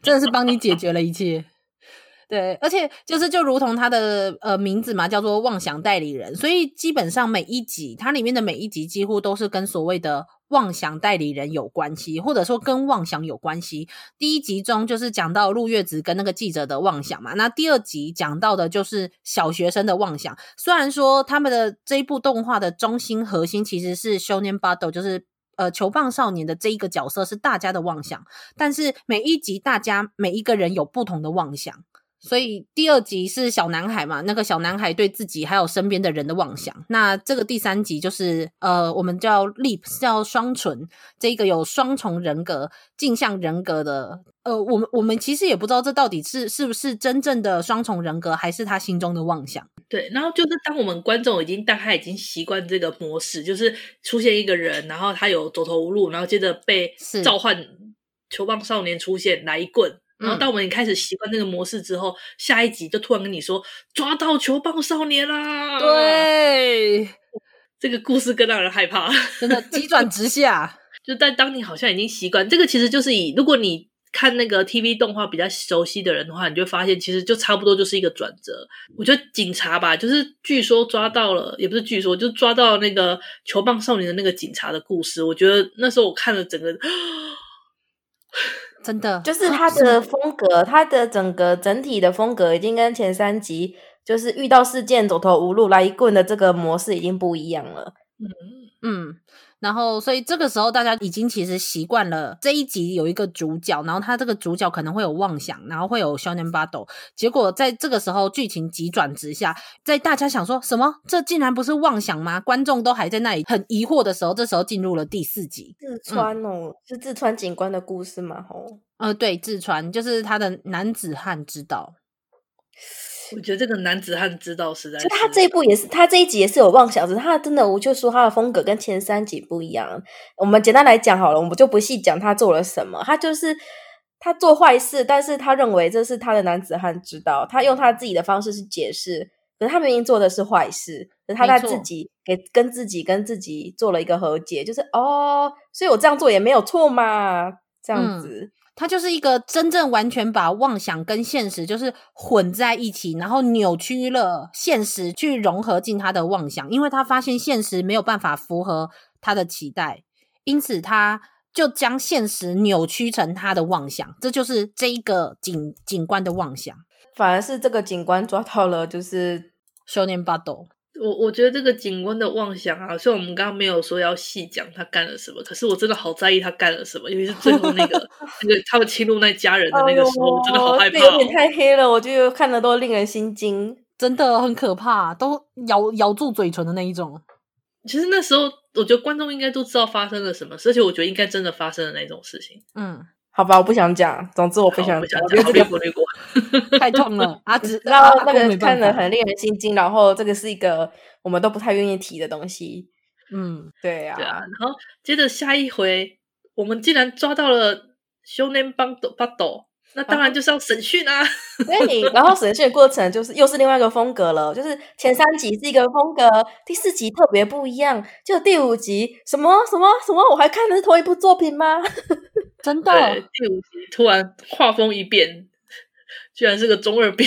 真的是帮你解决了一切。对，而且就是就如同他的呃名字嘛，叫做妄想代理人，所以基本上每一集它里面的每一集几乎都是跟所谓的。妄想代理人有关系，或者说跟妄想有关系。第一集中就是讲到陆月子跟那个记者的妄想嘛，那第二集讲到的就是小学生的妄想。虽然说他们的这一部动画的中心核心其实是 Shonen Battle，就是呃球棒少年的这一个角色是大家的妄想，但是每一集大家每一个人有不同的妄想。所以第二集是小男孩嘛，那个小男孩对自己还有身边的人的妄想。那这个第三集就是呃，我们叫 Leap，叫双唇，这个有双重人格、镜像人格的。呃，我们我们其实也不知道这到底是是不是真正的双重人格，还是他心中的妄想。
对，然后就是当我们观众已经大概已经习惯这个模式，就是出现一个人，然后他有走投无路，然后接着被召唤球棒少年出现，来一棍。然后，当我们开始习惯那个模式之后，嗯，下一集就突然跟你说抓到球棒少年啦！
对，
这个故事更让人害怕，*laughs*
真的急转直下。
就但当你好像已经习惯这个，其实就是以如果你看那个 TV 动画比较熟悉的人的话，你就会发现其实就差不多就是一个转折。我觉得警察吧，就是据说抓到了，也不是据说，就抓到那个球棒少年的那个警察的故事。我觉得那时候我看了整个。*gasps*
真的，
就是他的风格，他的整个整体的风格已经跟前三集就是遇到事件走投无路来一棍的这个模式已经不一样了。
嗯嗯。然后，所以这个时候大家已经其实习惯了这一集有一个主角，然后他这个主角可能会有妄想，然后会有 Shonen Battle。结果在这个时候剧情急转直下，在大家想说什么？这竟然不是妄想吗？观众都还在那里很疑惑的时候，这时候进入了第四集。
志川哦，嗯、是志川警官的故事吗？吼，
呃，对，志川就是他的男子汉之道。
我觉得这个男子汉之道实在是，就
他这一部也是，他这一集也是有妄想，是他真的，我就说他的风格跟前三集不一样。我们简单来讲好了，我们就不细讲他做了什么。他就是他做坏事，但是他认为这是他的男子汉之道，他用他自己的方式去解释。可是他明明做的是坏事，可是他在自己给跟自己跟自己做了一个和解，就是哦，所以我这样做也没有错嘛，这样子。嗯
他就是一个真正完全把妄想跟现实就是混在一起，然后扭曲了现实去融合进他的妄想，因为他发现现实没有办法符合他的期待，因此他就将现实扭曲成他的妄想，这就是这一个警警官的妄想。
反而是这个警官抓到了，就是
修炼巴斗。
我我觉得这个警官的妄想啊，虽然我们刚刚没有说要细讲他干了什么，可是我真的好在意他干了什么，尤其是最后那个 *laughs* 那个他们侵入那家人的那个时候，我真的好害怕、哦。
这有点太黑了，我就看的都令人心惊，
真的很可怕，都咬咬住嘴唇的那一种。
其实那时候，我觉得观众应该都知道发生了什么事，而且我觉得应该真的发生了那种事情。
嗯，
好吧，我不想讲。总之我不想讲，我觉得这个
不太痛了啊！*laughs* 只
然后那个看了很令人心惊，然后这个是一个我们都不太愿意提的东西。嗯，对呀、啊，
对啊。然后接着下一回，我们竟然抓到了少年巴斗巴斗。那当然就是要审讯啊！*laughs*
对，然后审讯的过程就是又是另外一个风格了，就是前三集是一个风格，第四集特别不一样，就第五集什么什么什么，我还看的是同一部作品吗？*laughs*
真的，
第五集突然画风一变，居然是个中二病。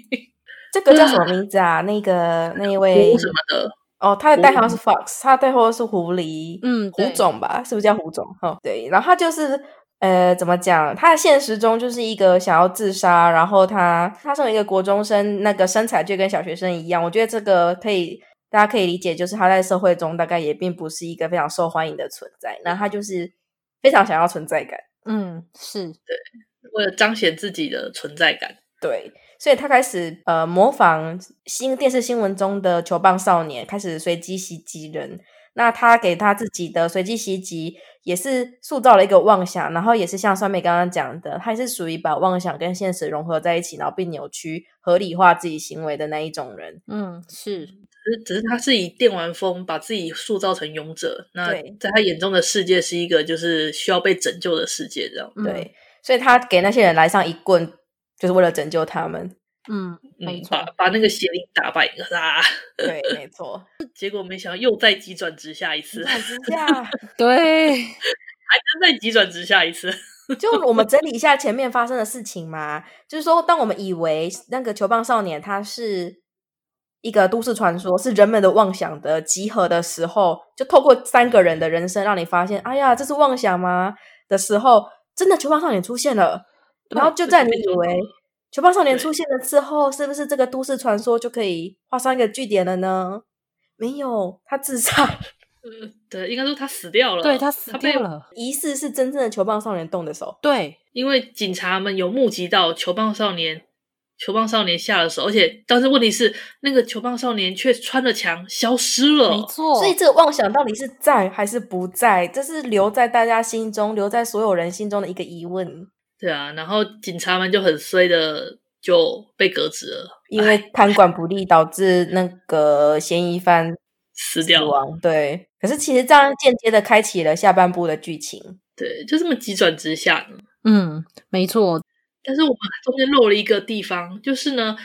*laughs*
这个叫什么名字啊？那个那一位
什么的
哦，他的代号是 Fox，他的代号是狐狸，
嗯，
狐种吧？是不是叫狐种？哈，对，然后他就是。呃，怎么讲？他的现实中就是一个想要自杀，然后他他身为一个国中生，那个身材就跟小学生一样。我觉得这个可以，大家可以理解，就是他在社会中大概也并不是一个非常受欢迎的存在。那他就是非常想要存在感。
嗯，是
对，为了彰显自己的存在感，
对，所以他开始呃模仿新电视新闻中的球棒少年，开始随机袭击人。那他给他自己的随机袭击，也是塑造了一个妄想，然后也是像酸梅刚刚讲的，他也是属于把妄想跟现实融合在一起，然后并扭曲、合理化自己行为的那一种人。
嗯，是，
只是只是他是以电玩风把自己塑造成勇者，那在他眼中的世界是一个就是需要被拯救的世界，这样。
对，所以他给那些人来上一棍，就是为了拯救他们。
嗯，没错，
把把那个邪灵打败啦。
对，没错。*laughs*
结果没想到又再急转直下一次，
急 *laughs* 转直下，
对，还
真再急转直下一次。
就我们整理一下前面发生的事情嘛，就是说，当我们以为那个球棒少年他是一个都市传说，是人们的妄想的集合的时候，就透过三个人的人生让你发现，哎呀，这是妄想吗？的时候，真的球棒少年出现了，然后就在你以为。球棒少年出现了之后，是不是这个都市传说就可以画上一个句点了呢？没有，他自杀。*laughs*
嗯，对，应该说他死掉了。
对，他死掉了。
疑似是真正的球棒少年动的手。
对，
因为警察们有目击到球棒少年，球棒少年下了手，而且但是问题是，那个球棒少年却穿了墙消失了。
没错，
所以这个妄想到底是在还是不在？这是留在大家心中，留在所有人心中的一个疑问。
对啊，然后警察们就很衰的就被革职了，
因为看管不力导致那个嫌疑犯
死掉。
对，可是其实这样间接的开启了下半部的剧情。
对，就这么急转直下。
嗯，没错。
但是我们中间漏了一个地方，就是呢。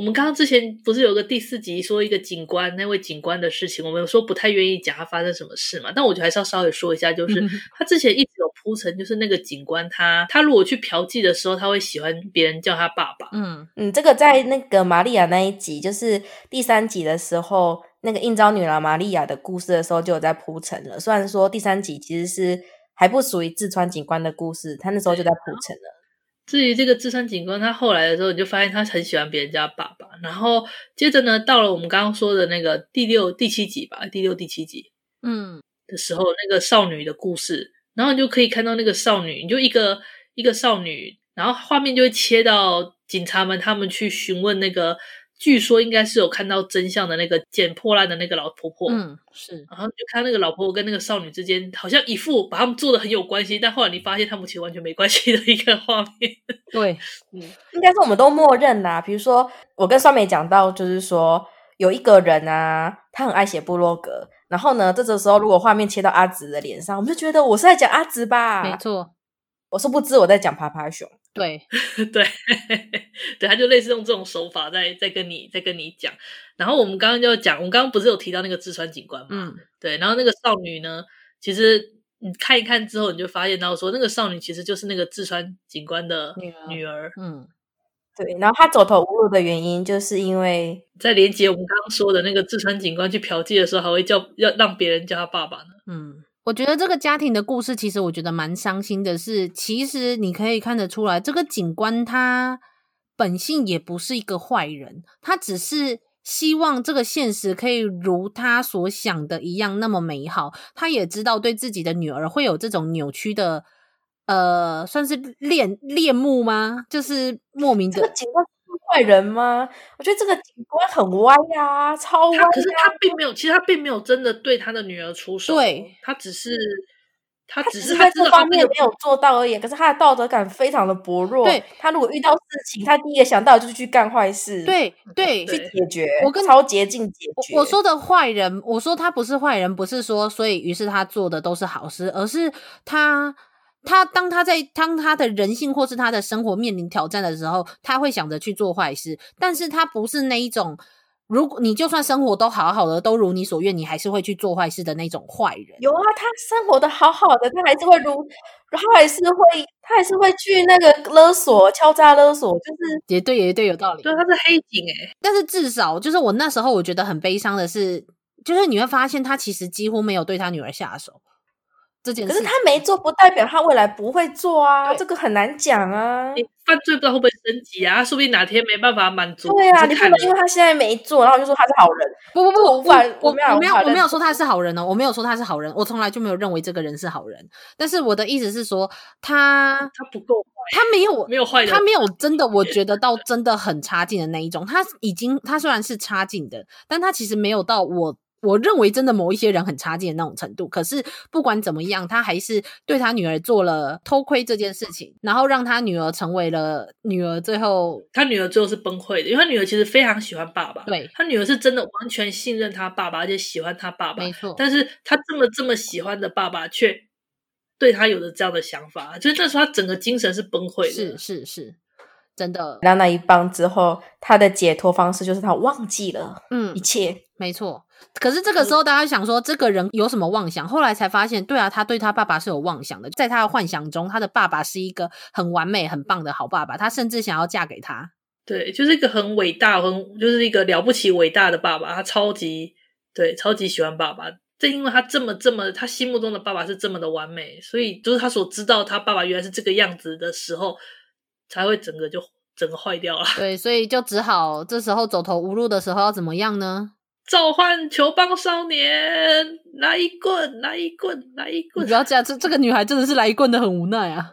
我们刚刚之前不是有个第四集说一个警官，那位警官的事情，我们有说不太愿意讲他发生什么事嘛，但我觉得还是要稍微说一下，就是 *laughs* 他之前一直有铺陈，就是那个警官他他如果去嫖妓的时候，他会喜欢别人叫他爸爸。
嗯嗯，这个在那个玛利亚那一集，就是第三集的时候，那个应召女郎玛利亚的故事的时候就有在铺陈了。虽然说第三集其实是还不属于志川警官的故事，他那时候就在铺陈了。
至于这个资深警官，他后来的时候，你就发现他很喜欢别人家爸爸。然后接着呢，到了我们刚刚说的那个第六、第七集吧，第六、第七集，
嗯，
的时候，那个少女的故事，然后你就可以看到那个少女，你就一个一个少女，然后画面就会切到警察们他们去询问那个。据说应该是有看到真相的那个捡破烂的那个老婆婆，
嗯，是，
然后就看那个老婆婆跟那个少女之间好像一副把他们做的很有关系，但后来你发现他们其实完全没关系的一个画面。*laughs*
对，
嗯，应该是我们都默认啦。比如说我跟双美讲到，就是说有一个人啊，他很爱写部落格，然后呢，这个时候如果画面切到阿紫的脸上，我们就觉得我是在讲阿紫吧？
没错，
我是不知我在讲趴趴熊。
对 *laughs*
对 *laughs* 对，他就类似用这种手法在在跟你在跟你讲。然后我们刚刚就讲，我们刚刚不是有提到那个志川警官嘛？
嗯，
对。然后那个少女呢，其实你看一看之后，你就发现到说，那个少女其实就是那个志川警官的女儿。女儿
嗯，
对。然后她走投无路的原因，就是因为
在连接我们刚刚说的那个志川警官去嫖妓的时候，还会叫要让别人叫他爸爸呢。
嗯。我觉得这个家庭的故事，其实我觉得蛮伤心的是，其实你可以看得出来，这个警官他本性也不是一个坏人，他只是希望这个现实可以如他所想的一样那么美好。他也知道对自己的女儿会有这种扭曲的，呃，算是恋恋慕吗？就是莫名的。
警官坏人吗？我觉得这个警官很歪呀、啊，超歪、啊。
可是他并没有，其实他并没有真的对他的女儿出手。
对，
他只是他只是
在这方面没有做到而已。可是他的道德感非常的薄弱。
对，
他如果遇到事情，他第一个想到就是去干坏事。
对对，
去解决。
我跟
超捷径解决。
我说的坏人，我说他不是坏人，不是说所以于是他做的都是好事，而是他他当他在当他的人性或是他的生活面临挑战的时候，他会想着去做坏事，但是他不是那一种。如果你就算生活都好好的，都如你所愿，你还是会去做坏事的那种坏人。
有啊，他生活的好好的，他还是会如，他还是会，他还是会去那个勒索、敲诈勒索，就是
也对，也对，有道理。
对，他是黑警诶。
但是至少就是我那时候我觉得很悲伤的是，就是你会发现他其实几乎没有对他女儿下手。这件事，
可是他没做，不代表他未来不会做啊，这个很难讲啊。
你犯罪不知道会不会升级啊？说不定哪天没办法满足。
对啊，你不能因为他现在没做，然后就说他是好人。
不不不，
我我
我没有我没有我没有说他是好人哦，我没有说他是好人，我从来就没有认为这个人是好人。但是我的意思是说，他
他不够坏，
他没有
没有坏人，
他没有真的，我觉得到真的很差劲的那一种。他已经他虽然是差劲的，但他其实没有到我。我认为真的某一些人很差劲的那种程度，可是不管怎么样，他还是对他女儿做了偷窥这件事情，然后让他女儿成为了女儿。最后，
他女儿最后是崩溃的，因为他女儿其实非常喜欢爸爸。
对，
他女儿是真的完全信任他爸爸，而且喜欢他爸爸。
没错，
但是他这么这么喜欢的爸爸，却对他有着这样的想法，就是那时候他整个精神是崩溃的。
是是是，真的。
然后那一棒之后，他的解脱方式就是他忘记了，嗯，一切。
没错。可是这个时候，大家想说这个人有什么妄想？后来才发现，对啊，他对他爸爸是有妄想的。在他的幻想中，他的爸爸是一个很完美、很棒的好爸爸。他甚至想要嫁给他。
对，就是一个很伟大、很就是一个了不起、伟大的爸爸。他超级对，超级喜欢爸爸。正因为他这么这么，他心目中的爸爸是这么的完美，所以就是他所知道他爸爸原来是这个样子的时候，才会整个就整个坏掉了。
对，所以就只好这时候走投无路的时候要怎么样呢？
召唤球棒少年，来一棍，来一棍，来一棍！
不要这样，这这个女孩真的是来一棍的很无奈啊！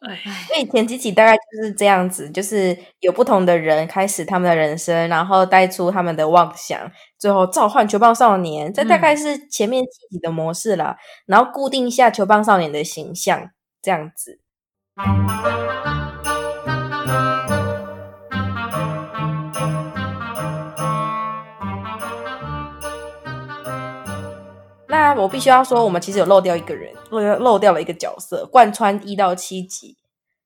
哎，
所以前几集大概就是这样子，就是有不同的人开始他们的人生，然后带出他们的妄想，最后召唤球棒少年。这大概是前面几集的模式啦，嗯、然后固定一下球棒少年的形象，这样子。那我必须要说，我们其实有漏掉一个人，漏掉漏掉了一个角色，贯穿一到七集，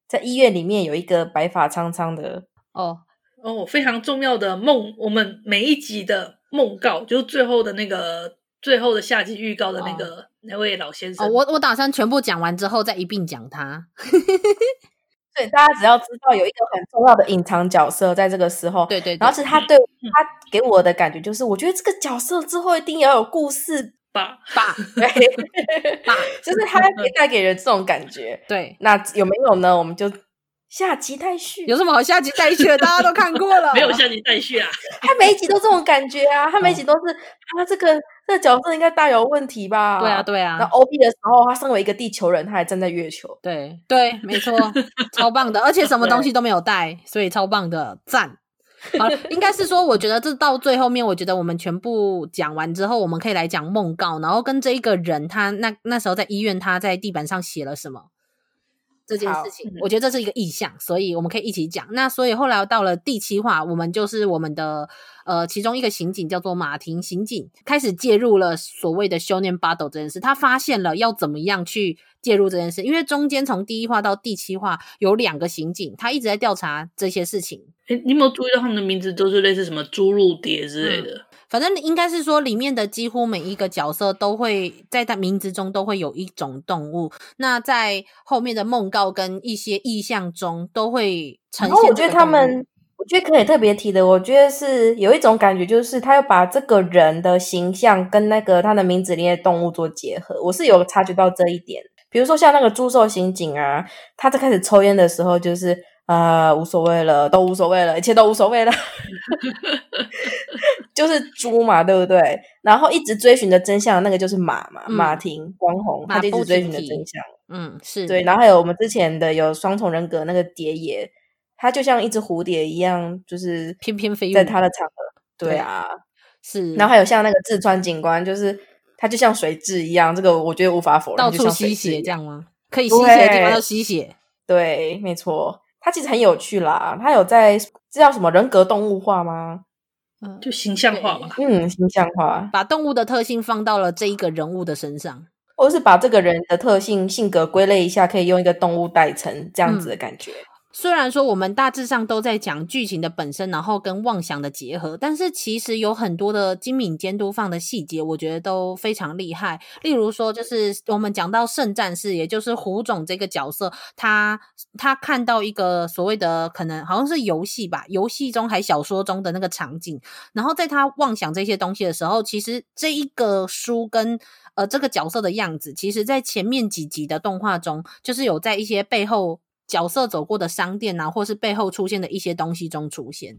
在医院里面有一个白发苍苍的
哦哦，非常重要的梦，我们每一集的梦告，就是最后的那个最后的下集预告的那个、哦、那位老先生。
哦、我我打算全部讲完之后再一并讲他。*laughs*
对，大家只要知道有一个很重要的隐藏角色在这个时候，
对对，对，
然后是他对他给我的感觉就是，我觉得这个角色之后一定要有故事。
爸
爸，
对，*laughs* 爸，就是他也带给人这种感觉。
对，
那有没有呢？我们就下集待续。
有什么好下集待续的？大家都看过了，*laughs*
没有下集待续啊？*laughs*
他每一集都这种感觉啊，他每一集都是他这个这个角色应该大有问题吧？
对啊，对啊。
那 O B 的时候，他身为一个地球人，他还站在月球。
对对，没错，超棒的，而且什么东西都没有带，所以超棒的，赞。*laughs* 好，应该是说，我觉得这到最后面，我觉得我们全部讲完之后，我们可以来讲梦告，然后跟这一个人，他那那时候在医院，他在地板上写了什么这件事情，我觉得这是一个意向，所以我们可以一起讲。那所以后来到了第七话，我们就是我们的呃其中一个刑警叫做马婷刑警，开始介入了所谓的修炼 battle 这件事，他发现了要怎么样去。介入这件事，因为中间从第一话到第七话有两个刑警，他一直在调查这些事情。
诶，你有没有注意到他们的名字都是类似什么朱露蝶之类的？嗯，
反正应该是说里面的几乎每一个角色都会在他名字中都会有一种动物。那在后面的梦告跟一些意象中都会呈现。
我觉得他们，我觉得可以特别提的，我觉得是有一种感觉，就是他要把这个人的形象跟那个他的名字里面的动物做结合。我是有察觉到这一点。比如说像那个猪兽刑警啊，他在开始抽烟的时候，就是啊、呃，无所谓了，都无所谓了，一切都无所谓了，*laughs* 就是猪嘛，对不对？然后一直追寻的真相，那个就是马嘛，嗯、马婷光红，他就一直追寻的真相，
嗯，是对。
然后还有我们之前的有双重人格那个蝶爷，他就像一只蝴蝶一样，就是翩翩飞在他的场合，对啊，
是。
然后还有像那个志川警官，就是。他就像水蛭一样，这个我觉得无法否认，
到处吸血这样吗？可以吸血的地方都吸血，
对，没错，它其实很有趣啦。它有在这叫什么人格动物化吗？
嗯，就形象化嘛。
嗯，形象化，
把动物的特性放到了这一个人物的身上，
或者是把这个人的特性、性格归类一下，可以用一个动物代称，这样子的感觉。嗯
虽然说我们大致上都在讲剧情的本身，然后跟妄想的结合，但是其实有很多的精敏监督放的细节，我觉得都非常厉害。例如说，就是我们讲到圣战士，也就是胡总这个角色，他他看到一个所谓的可能好像是游戏吧，游戏中还小说中的那个场景，然后在他妄想这些东西的时候，其实这一个书跟呃这个角色的样子，其实在前面几集的动画中，就是有在一些背后。角色走过的商店啊，或是背后出现的一些东西中出现，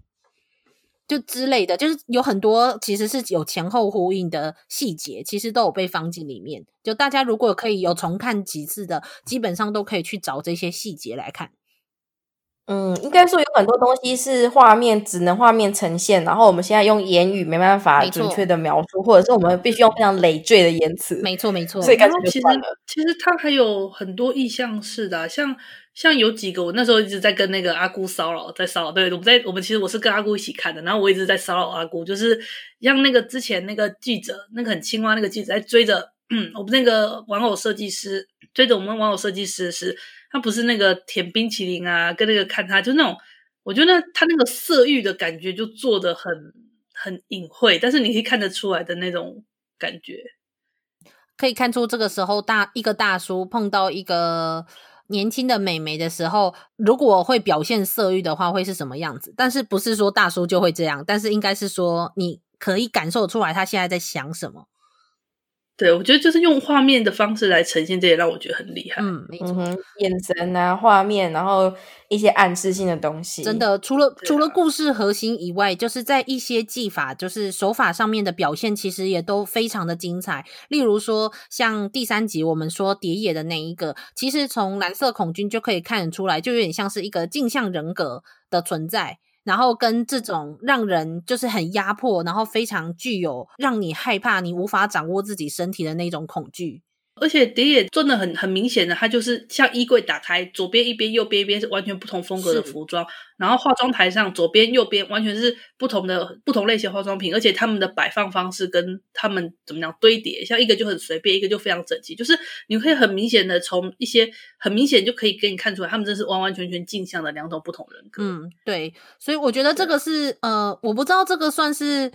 就之类的，就是有很多其实是有前后呼应的细节，其实都有被放进里面。就大家如果可以有重看几次的，基本上都可以去找这些细节来看。
嗯，应该说有很多东西是画面只能画面呈现，然后我们现在用言语没办法准确的描述，或者是我们必须用非常累赘的言辞。
没错，没错。
所以干脆
其实其实它还有很多意象式的、啊，像像有几个，我那时候一直在跟那个阿姑骚扰，在骚扰。对，我们在我们其实我是跟阿姑一起看的，然后我一直在骚扰阿姑，就是像那个之前那个记者，那个很青蛙那个记者在追着，嗯，我们那个玩偶设计师追着我们玩偶设计师是。他不是那个舔冰淇淋啊，跟那个看他，就那种，我觉得他那个色欲的感觉就做的很很隐晦，但是你可以看得出来的那种感觉，
可以看出这个时候大一个大叔碰到一个年轻的美眉的时候，如果会表现色欲的话，会是什么样子？但是不是说大叔就会这样，但是应该是说你可以感受出来他现在在想什么。
对，我觉得就是用画面的方式来呈现，这也让我觉得很厉害。
嗯，没错，
眼神啊，画面，然后一些暗示性的东西，
真的，除了除了故事核心以外，就是在一些技法，就是手法上面的表现，其实也都非常的精彩。例如说，像第三集我们说蝶野的那一个，其实从蓝色恐惧就可以看得出来，就有点像是一个镜像人格的存在。然后跟这种让人就是很压迫，然后非常具有让你害怕、你无法掌握自己身体的那种恐惧。
而且蝶野真的很很明显的，它就是像衣柜打开，左边一边，右边一边是完全不同风格的服装。然后化妆台上左边右边完全是不同的不同类型化妆品，而且他们的摆放方式跟他们怎么样堆叠，像一个就很随便，一个就非常整齐。就是你可以很明显的从一些很明显就可以给你看出来，他们这是完完全全镜像的两种不同人格。
嗯，对，所以我觉得这个是呃，我不知道这个算是。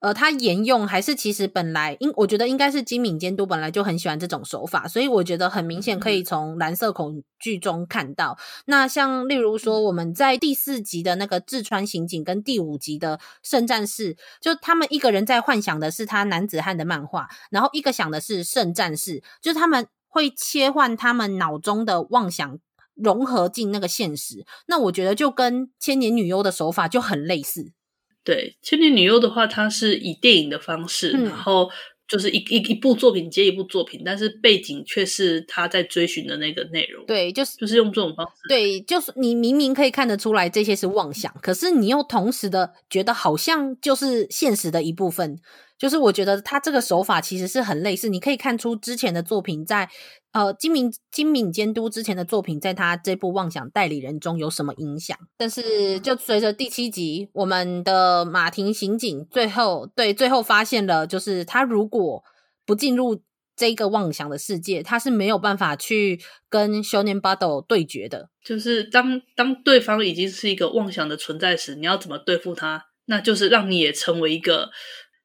呃，他沿用还是其实本来应，我觉得应该是金敏监督本来就很喜欢这种手法，所以我觉得很明显可以从蓝色恐惧中看到。嗯、那像例如说我们在第四集的那个志川刑警跟第五集的圣战士，就他们一个人在幻想的是他男子汉的漫画，然后一个想的是圣战士，就是他们会切换他们脑中的妄想融合进那个现实。那我觉得就跟千年女优的手法就很类似。
对《千年女优》的话，它是以电影的方式，嗯、然后就是一一一部作品接一部作品，但是背景却是他在追寻的那个内容。
对，就是
就是用这种方式。
对，就是你明明可以看得出来这些是妄想，可是你又同时的觉得好像就是现实的一部分。就是我觉得他这个手法其实是很类似，你可以看出之前的作品在呃金敏金敏监督之前的作品在他这部《妄想代理人》中有什么影响。但是就随着第七集，我们的马庭刑警最后对最后发现了，就是他如果不进入这个妄想的世界，他是没有办法去跟 Shonen Battle 对决的。
就是当当对方已经是一个妄想的存在时，你要怎么对付他？那就是让你也成为一个。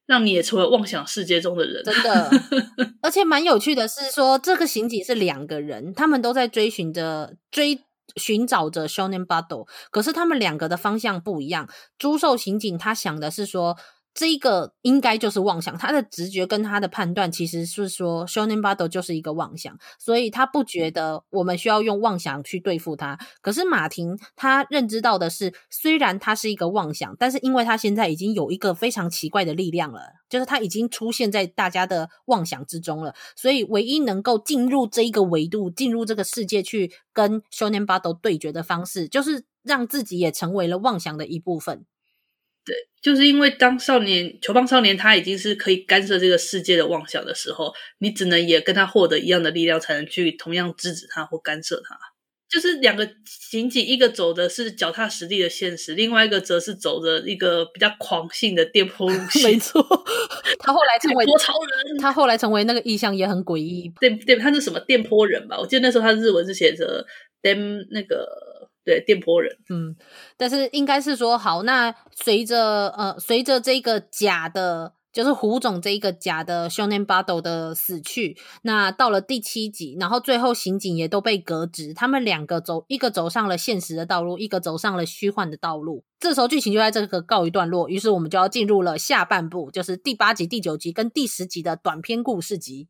让你也成为妄想世界中的人，
真的。*laughs* 而且蛮有趣的是说，这个刑警是两个人，他们都在追寻着追寻找着 Shonen Battle，可是他们两个的方向不一样。朱寿刑警他想的是说。这一个应该就是妄想，他的直觉跟他的判断其实是说，Shonen Battle 就是一个妄想，所以他不觉得我们需要用妄想去对付他。可是马婷他认知到的是，虽然他是一个妄想，但是因为他现在已经有一个非常奇怪的力量了，就是他已经出现在大家的妄想之中了，所以唯一能够进入这一个维度、进入这个世界去跟 Shonen Battle 对决的方式，就是让自己也成为了妄想的一部分。
对，就是因为当少年球棒少年他已经是可以干涉这个世界的妄想的时候，你只能也跟他获得一样的力量，才能去同样制止他或干涉他。就是两个刑警，一个走的是脚踏实地的现实，另外一个则是走着一个比较狂性的电波路 *laughs* 线。
没错，他后来成为
电波超人，
他后来成为那个意象也很诡异。
电电，他是什么电波人吧？我记得那时候他日文是写着 “dem” 那个对电波人。
嗯，但是应该是说好，那随着呃随着这个假的。就是胡总这一个假的少年巴斗的死去，那到了第七集，然后最后刑警也都被革职，他们两个走一个走上了现实的道路，一个走上了虚幻的道路。这时候剧情就在这个告一段落，于是我们就要进入了下半部，就是第八集、第九集跟第十集的短篇故事集。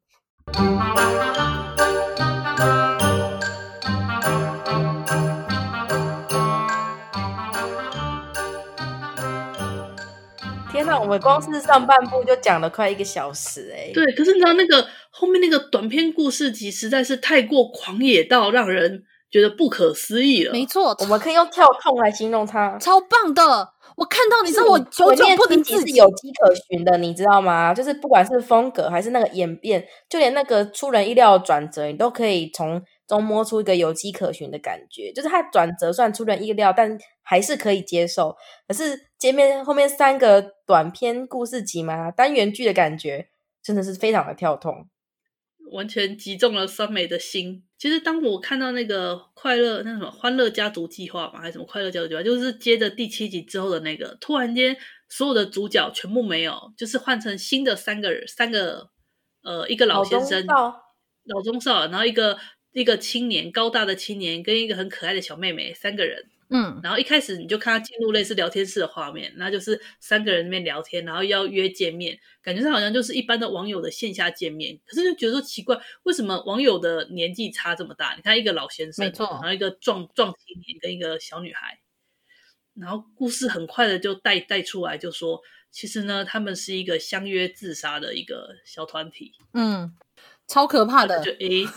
天哪，我们光是上半部就讲了快一个小时哎、欸！
对，可是你知道那个后面那个短篇故事集实在是太过狂野到让人觉得不可思议了。
没错，
我们可以用跳痛来形容它，
超棒的。我看到你知道我久久不能自
己是有迹可循的，你知道吗？就是不管是风格还是那个演变，就连那个出人意料的转折，你都可以从。中摸出一个有迹可循的感觉，就是它转折算出人意料，但还是可以接受。可是前面后面三个短篇故事集嘛，单元剧的感觉真的是非常的跳痛，
完全击中了酸梅的心。其实当我看到那个快乐那什么欢乐家族计划嘛，还是什么快乐家族计划，就是接着第七集之后的那个，突然间所有的主角全部没有，就是换成新的三个人，三个呃一个老先生，老中少，老中少，然后一个。一个青年，高大的青年跟一个很可爱的小妹妹，三个人，
嗯，然
后一开始你就看他进入类似聊天室的画面，那就是三个人那边聊天，然后要约见面，感觉上好像就是一般的网友的线下见面，可是就觉得说奇怪，为什么网友的年纪差这么大？你看一个老先生，
没错，
然后一个壮壮青年跟一个小女孩，然后故事很快的就带带出来，就说其实呢，他们是一个相约自杀的一个小团体，
嗯，超可怕的，
就诶。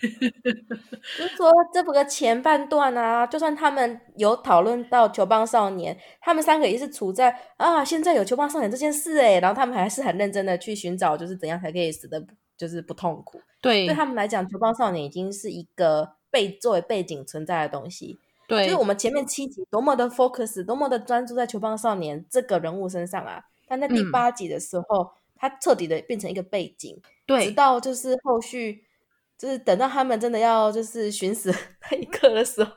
*laughs*
就是说，这部的前半段啊，就算他们有讨论到球棒少年，他们三个也是处在啊，现在有球棒少年这件事诶，然后他们还是很认真的去寻找，就是怎样才可以死的就是不痛苦。
对，
对他们来讲，球棒少年已经是一个被作为背景存在的东西。
对，
就是我们前面七集多么的 focus，多么的专注在球棒少年这个人物身上啊，但在第八集的时候，他、嗯、彻底的变成一个背景。
对，
直到就是后续。就是等到他们真的要就是寻死 *laughs* 那一刻的时候，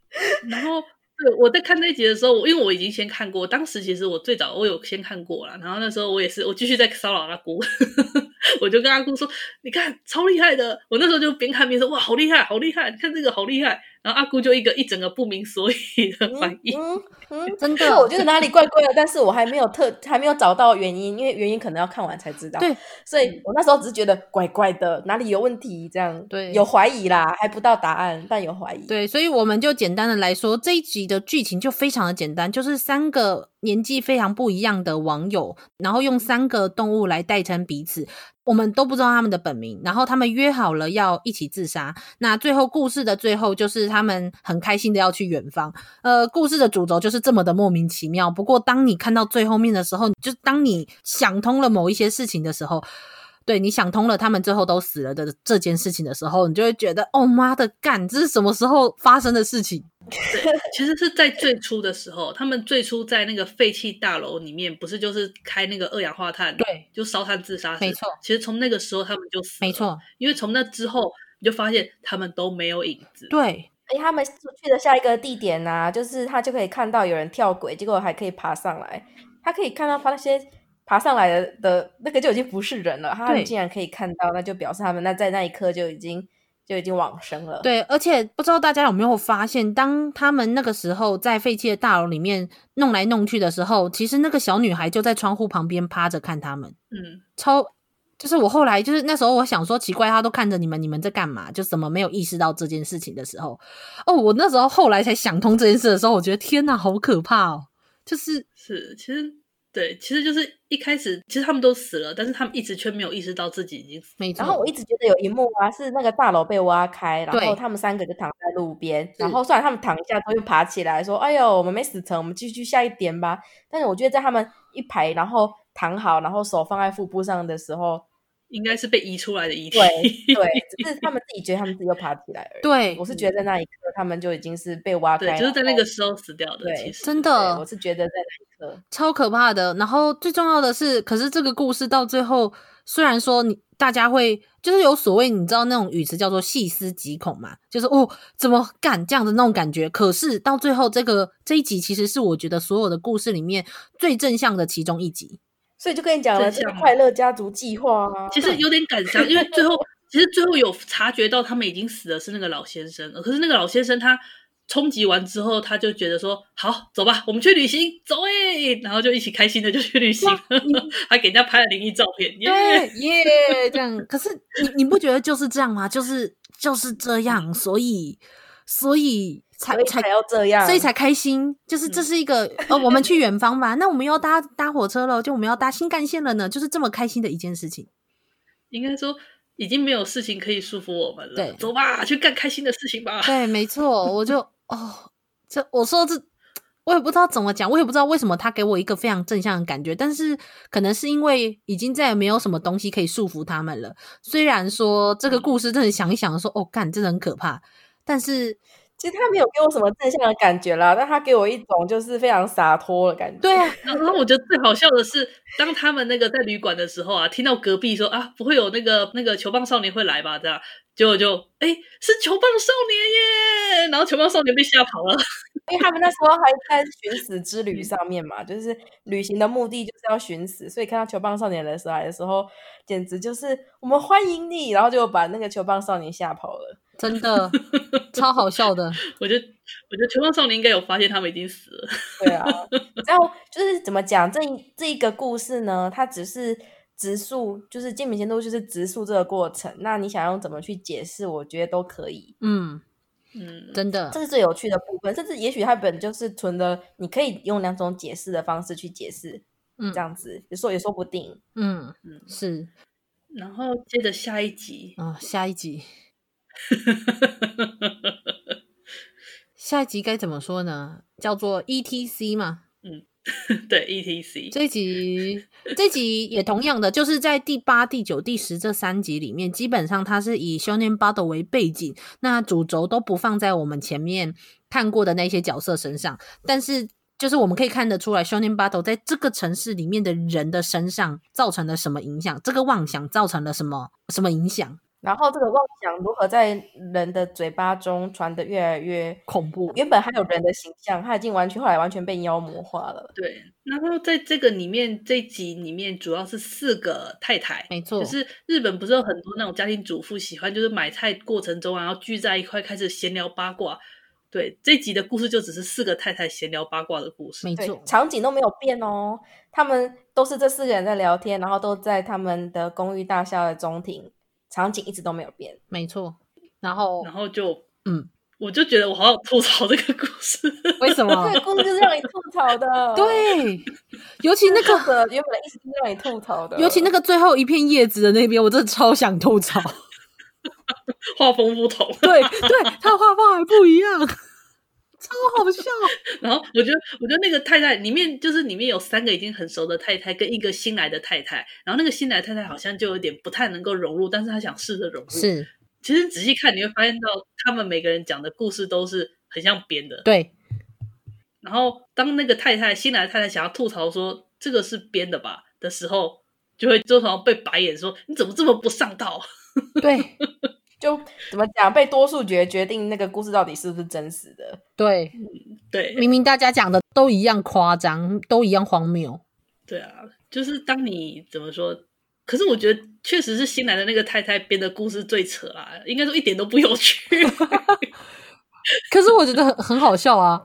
*laughs*
然后对我在看那一集的时候，因为我已经先看过，当时其实我最早我有先看过了，然后那时候我也是我继续在骚扰阿姑，*laughs* 我就跟阿姑说：“你看超厉害的！”我那时候就边看边说：“哇，好厉害，好厉害！你看这个好厉害。”然后阿姑就一个一整个不明所以的反应，
嗯嗯，嗯，真的，我觉得哪里怪怪的，但是我还没有特还没有找到原因，因为原因可能要看完才知道。
对，
所以我那时候只是觉得怪怪的，哪里有问题这样。
对，
有怀疑啦，还不到答案，但有怀疑。
对，所以我们就简单的来说，这一集的剧情就非常的简单，就是三个年纪非常不一样的网友，然后用三个动物来代称彼此。我们都不知道他们的本名，然后他们约好了要一起自杀。那最后故事的最后就是他们很开心的要去远方。呃，故事的主轴就是这么的莫名其妙。不过当你看到最后面的时候，就当你想通了某一些事情的时候。对，你想通了，他们最后都死了的这件事情的时候，你就会觉得，哦妈的干，这是什么时候发生的事情？
对，*laughs* 其实是在最初的时候，他们最初在那个废弃大楼里面，不是就是开那个二氧化碳，
对，
就烧炭自杀，
没错。
其实从那个时候他们就死了，
没错。
因为从那之后，你就发现他们都没有影子。
对，
哎，他们去的下一个地点呢、啊，就是他就可以看到有人跳轨，结果还可以爬上来，他可以看到他那些。爬上来的的那个就已经不是人了，他们竟然可以看到，那就表示他们那在那一刻就已经就已经往生了。
对，而且不知道大家有没有发现，当他们那个时候在废弃的大楼里面弄来弄去的时候，其实那个小女孩就在窗户旁边趴着看他们。
嗯，
超就是我后来就是那时候我想说奇怪，他都看着你们，你们在干嘛？就怎么没有意识到这件事情的时候，哦，我那时候后来才想通这件事的时候，我觉得天哪，好可怕哦！就是
是其实。对，其实就是一开始，其实他们都死了，但是他们一直却没有意识到自己已经死了。
没错。
然后我一直觉得有一幕啊，是那个大楼被挖开，然后他们三个就躺在路边，然后虽然他们躺一下都又爬起来说：“哎呦，我们没死成，我们继续下一点吧。”但是我觉得在他们一排，然后躺好，然后手放在腹部上的时候。
应该是被移出来的遗体，
对对，只是他们自己觉得他们自己又爬起来而
已。
对，我是觉得在那一刻他们就已经是被挖开，
对，就是在那个时候死掉的。
对，
其实
真的，
我是觉得在那一刻
超可怕的。然后最重要的是，可是这个故事到最后，虽然说你大家会就是有所谓，你知道那种语词叫做细思极恐嘛，就是哦，怎么敢这样的那种感觉。可是到最后，这个这一集其实是我觉得所有的故事里面最正向的其中一集。
所以就跟你讲了，这个快乐家族计划啊，
其实有点感伤，因为最后其实最后有察觉到他们已经死的是那个老先生，可是那个老先生他冲击完之后，他就觉得说好走吧，我们去旅行，走诶、欸、然后就一起开心的就去旅行，*laughs* 还给人家拍了灵异照片，耶 *laughs*
耶这样。可是你你不觉得就是这样吗？就是就是这样，所以所以。才才
要这样，
所以才开心。就是这是一个、嗯、呃，我们去远方吧，那我们要搭搭火车了，就我们要搭新干线了呢，就是这么开心的一件事情。
应该说，已经没有事情可以束缚我们了。
对，
走吧，去干开心的事情吧。
对，没错，我就 *laughs* 哦，这我说这，我也不知道怎么讲，我也不知道为什么他给我一个非常正向的感觉，但是可能是因为已经再也没有什么东西可以束缚他们了。虽然说这个故事真的想一想说，哦，干，真的很可怕，但是。
其实他没有给我什么正向的感觉啦，但他给我一种就是非常洒脱的感觉。
对啊，
然后我觉得最好笑的是，当他们那个在旅馆的时候啊，听到隔壁说啊，不会有那个那个球棒少年会来吧？这样，结果就哎，是球棒少年耶！然后球棒少年被吓跑了，*laughs*
因为他们那时候还在寻死之旅上面嘛，就是旅行的目的就是要寻死，所以看到球棒少年的时候来的时候，简直就是我们欢迎你，然后就把那个球棒少年吓跑了。
真的超好笑的，*laughs*
我觉得，我觉得《球棒少年》应该有发现他们已经死了。
对啊，然后就是怎么讲，这这一个故事呢？它只是植树，就是金敏贤都就是植树这个过程。那你想用怎么去解释？我觉得都可以。
嗯嗯，真的，
这是最有趣的部分。甚至也许它本就是存的，你可以用两种解释的方式去解释。嗯，这样子，有时候也说不定。
嗯嗯，是。
然后接着下一集
啊，下一集。*laughs* 下一集该怎么说呢？叫做 ETC 嘛？
嗯，*laughs* 对，ETC
这集，这集也同样的，就是在第八、第九、第十这三集里面，基本上它是以 Shonen Battle 为背景，那主轴都不放在我们前面看过的那些角色身上，但是就是我们可以看得出来，Shonen Battle 在这个城市里面的人的身上造成了什么影响？这个妄想造成了什么什么影响？
然后这个妄想如何在人的嘴巴中传的越来越恐怖？原本还有人的形象，他已经完全后来完全被妖魔化了。
对，然后在这个里面这一集里面主要是四个太太，
没错，
就是日本不是有很多那种家庭主妇喜欢就是买菜过程中然后聚在一块开始闲聊八卦。对，这集的故事就只是四个太太闲聊八卦的故事，
没错，
场景都没有变哦，他们都是这四个人在聊天，然后都在他们的公寓大厦的中庭。场景一直都没有变，
没错。然后，
然后就，
嗯，
我就觉得我好想吐槽这个故事。*laughs*
为什么？
这个故事 *laughs* 就是让你吐槽的。
对，尤其那个
原本的意思是让你吐槽的。
尤其那个最后一片叶子的那边，我真的超想吐槽。*laughs*
画风不同，
对对，他的画风还不一样。超好笑，*laughs*
然后我觉得，我觉得那个太太里面就是里面有三个已经很熟的太太跟一个新来的太太，然后那个新来的太太好像就有点不太能够融入，但是她想试着融入。
是，
其实仔细看你会发现到，他们每个人讲的故事都是很像编的。
对。
然后当那个太太新来的太太想要吐槽说这个是编的吧的时候，就会经常被白眼说你怎么这么不上道？*laughs*
对。
就怎么讲，被多数决决定那个故事到底是不是真实的？
对，
对，
明明大家讲的都一样夸张，都一样荒谬。对
啊，就是当你怎么说？可是我觉得确实是新来的那个太太编的故事最扯啊，应该说一点都不有趣。*laughs*
可是我觉得很很好笑啊。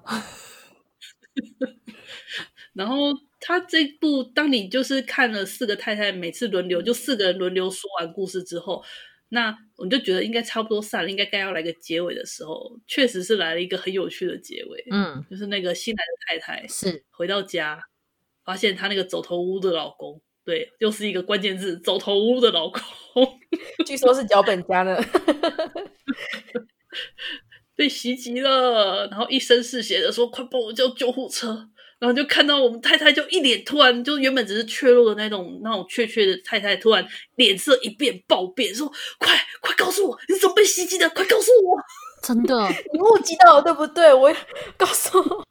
*laughs*
然后他这部，当你就是看了四个太太，每次轮流就四个人轮流说完故事之后。那我就觉得应该差不多散了，应该该要来个结尾的时候，确实是来了一个很有趣的结尾。
嗯，
就是那个新来的太太
是回
到家，发现她那个走投无路的老公，对，又是一个关键字，走投无路的老公，*laughs*
据说是脚本家呢，*laughs*
被袭击了，然后一身是血的说：“快帮我叫救护车。”然后就看到我们太太就一脸突然就原本只是怯弱的那种那种怯怯的太太，突然脸色一变暴变，说：“快快告诉我，你怎么被袭击的？快告诉我！” *laughs*
真的，*laughs*
你目击到了对不对？我告诉我。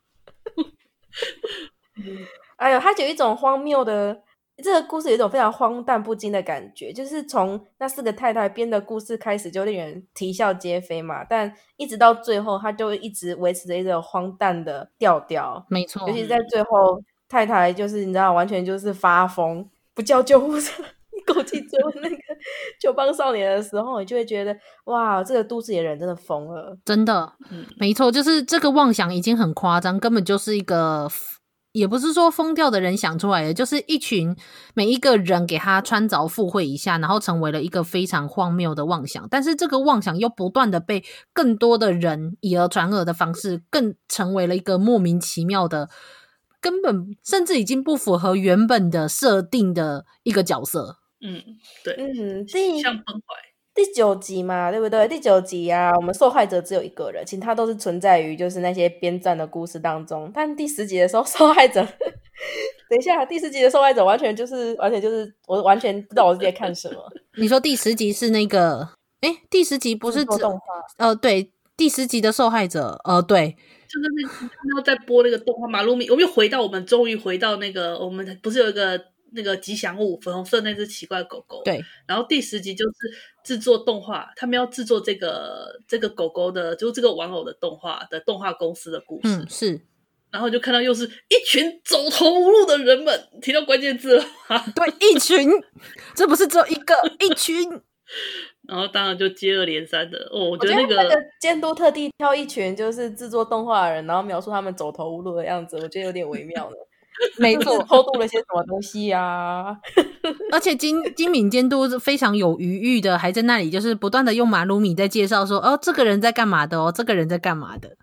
*laughs* 哎呦，他就有一种荒谬的，这个故事有一种非常荒诞不经的感觉，就是从那四个太太编的故事开始就令人啼笑皆非嘛，但一直到最后，他就一直维持着一种荒诞的调调。
没错，
尤其在最后，太太就是你知道，完全就是发疯，不叫救护车，一口气追问那个 *laughs* 球棒少年的时候，你就会觉得哇，这个都市里的人真的疯了，
真的，嗯，没错，就是这个妄想已经很夸张，根本就是一个。也不是说疯掉的人想出来的，就是一群每一个人给他穿凿附会一下，然后成为了一个非常荒谬的妄想。但是这个妄想又不断的被更多的人以讹传讹的方式，更成为了一个莫名其妙的，根本甚至已经不符合原本的设定的一个角色。
嗯，对，
嗯，
形象崩坏。
第九集嘛，对不对？第九集啊，我们受害者只有一个人，其他都是存在于就是那些编撰的故事当中。但第十集的时候，受害者，*laughs* 等一下，第十集的受害者完全就是完全就是我完全不知道我在看什么。
你说第十集是那个？哎，第十集不是指
动画？
呃，对，第十集的受害者，呃，对，
就是那他们在播那个动画《马路米》，我们又回到我们终于回到那个我们不是有一个。那个吉祥物粉红色那只奇怪狗狗，
对。
然后第十集就是制作动画，他们要制作这个这个狗狗的，就是这个玩偶的动画的动画公司的故事。
嗯，是。
然后就看到又是一群走投无路的人们，提到关键字了。*laughs*
对，一群，这不是只有一个，一群。*laughs*
然后当然就接二连三的哦，我觉得那个
监督特地挑一群就是制作动画的人，然后描述他们走投无路的样子，我觉得有点微妙了。
没错，
偷渡了些什么东西呀、啊？
而且金金敏监督是非常有余裕的，还在那里就是不断的用马鲁米在介绍说，哦，这个人在干嘛的哦，这个人在干嘛的。